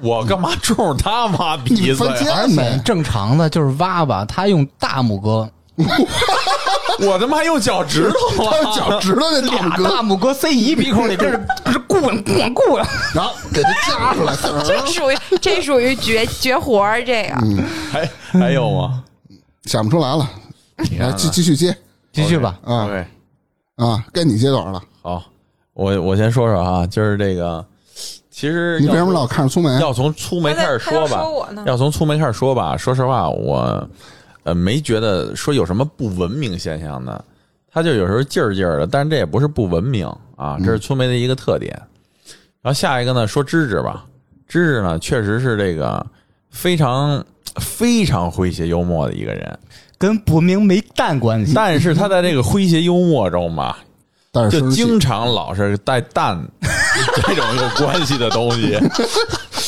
我干嘛冲着他挖鼻子呀？见没？正常的就是挖吧，他用大拇哥，[LAUGHS] 我他妈还用脚趾头他啊！脚趾头那大俩拇哥，大拇哥塞一鼻孔里，这是这 [LAUGHS] 是顾问顾问顾问。然后给他夹出来。[LAUGHS] 这属于这属于绝绝活儿，这个还还有吗？想不出来了，来继继续接继续吧，啊啊，该你接短了。好，我我先说说啊，就是这个，其实你为什么老看着粗眉？要从粗眉开始说我呢？要从粗眉开始说吧。说实话，我呃没觉得说有什么不文明现象呢。他就有时候劲儿劲儿的，但是这也不是不文明啊，这是粗眉的一个特点。然后下一个呢，说芝芝吧，芝芝呢确实是这个非常非常诙谐幽默的一个人，跟不文明没蛋关系。但是他在这个诙谐幽默中吧，[LAUGHS] 但是就经常老是带蛋 [LAUGHS] 这种有关系的东西。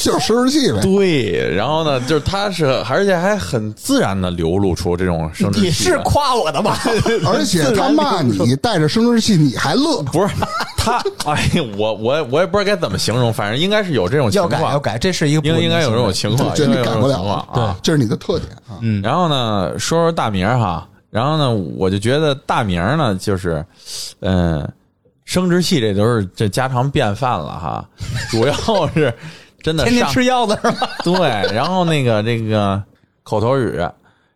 就是生殖器呗。对，然后呢，就是他是，而且还很自然的流露出这种生殖器。你是夸我的吧？[LAUGHS] 而且他骂你带着生殖器，你还乐。不是他？哎，我我我也不知道该怎么形容，反正应该是有这种情要改要，改，这是一个应应该有这种情况，这应该有你改不了这种情况啊。这是你的特点啊。嗯然后呢，说说大名哈，然后呢，我就觉得大名呢，就是，嗯、生殖器这都是这家常便饭了哈，主要是真的天天吃腰子是吧？[LAUGHS] 对，然后那个这个口头语，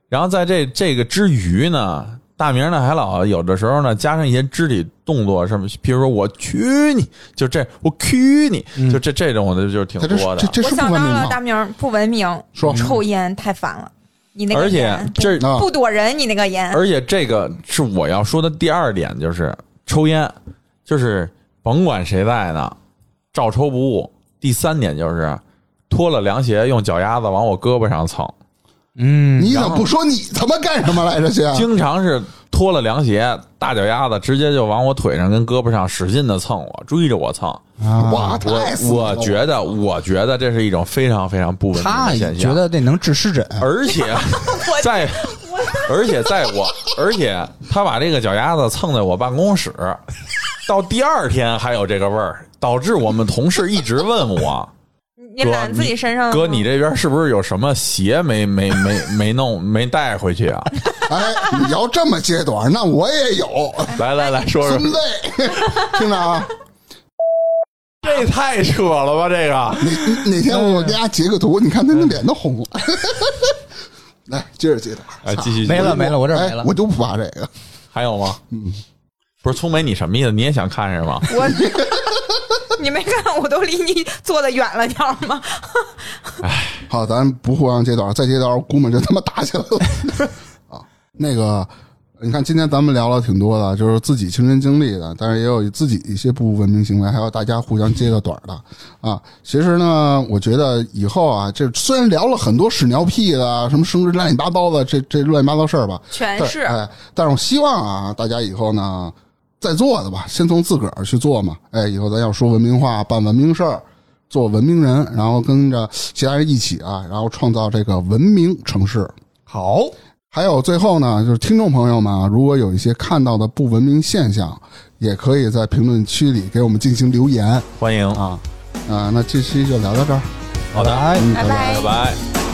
然后在这这个之余呢，大明呢还老有的时候呢加上一些肢体动作，什么，比如说我去你，就这我去你，就这这种的就是挺多的。这这是不我想到文明吗？了大明儿不文明，说抽烟太烦了。你那个而且烟这啊不躲人，你那个烟，而且这个是我要说的第二点，就是抽烟，就是甭管谁在呢，照抽不误。第三点就是脱了凉鞋，用脚丫子往我胳膊上蹭，嗯，你怎么不说你他妈干什么来着去？经常是脱了凉鞋，大脚丫子直接就往我腿上跟胳膊上使劲的蹭我，追着我蹭。哇，太死我了我觉得，我觉得这是一种非常非常不文明他的现象。觉得这能治湿疹，而且 [LAUGHS] 在，而且在我，而且他把这个脚丫子蹭在我办公室，到第二天还有这个味儿，导致我们同事一直问我哥 [LAUGHS] 你揽自己身上哥，你这边是不是有什么鞋没没没没弄没带回去啊？哎，你要这么揭短，那我也有。来来来说说孙，子，听着啊，这太扯了吧？这个哪哪天我给大家截个图，你看他那脸都红了。[LAUGHS] 来，接着接短。哎，继续没了没了，我这儿没了，。哎我就不发这个。还有吗？嗯，不是聪梅，你什么意思？你也想看是吗？我，[LAUGHS] 你没看我都离你坐的远了点儿吗？[LAUGHS] 好，咱不互相揭短，再揭短，估摸就他妈打起来了。[LAUGHS] 啊，那个，你看今天咱们聊了挺多的，就是自己亲身经历的，但是也有自己一些不文明行为，还有大家互相揭个短的啊。其实呢，我觉得以后啊，这虽然聊了很多屎尿屁的，什么生殖乱七八糟的这这乱七八糟事儿吧，全是哎，但是我希望啊，大家以后呢，在做的吧，先从自个儿去做嘛。哎，以后咱要说文明话，办文明事儿，做文明人，然后跟着其他人一起啊，然后创造这个文明城市。好，还有最后呢，就是听众朋友们啊，如果有一些看到的不文明现象，也可以在评论区里给我们进行留言欢迎，啊。啊，那这期就聊到这儿。好的，拜嗯拜拜拜拜。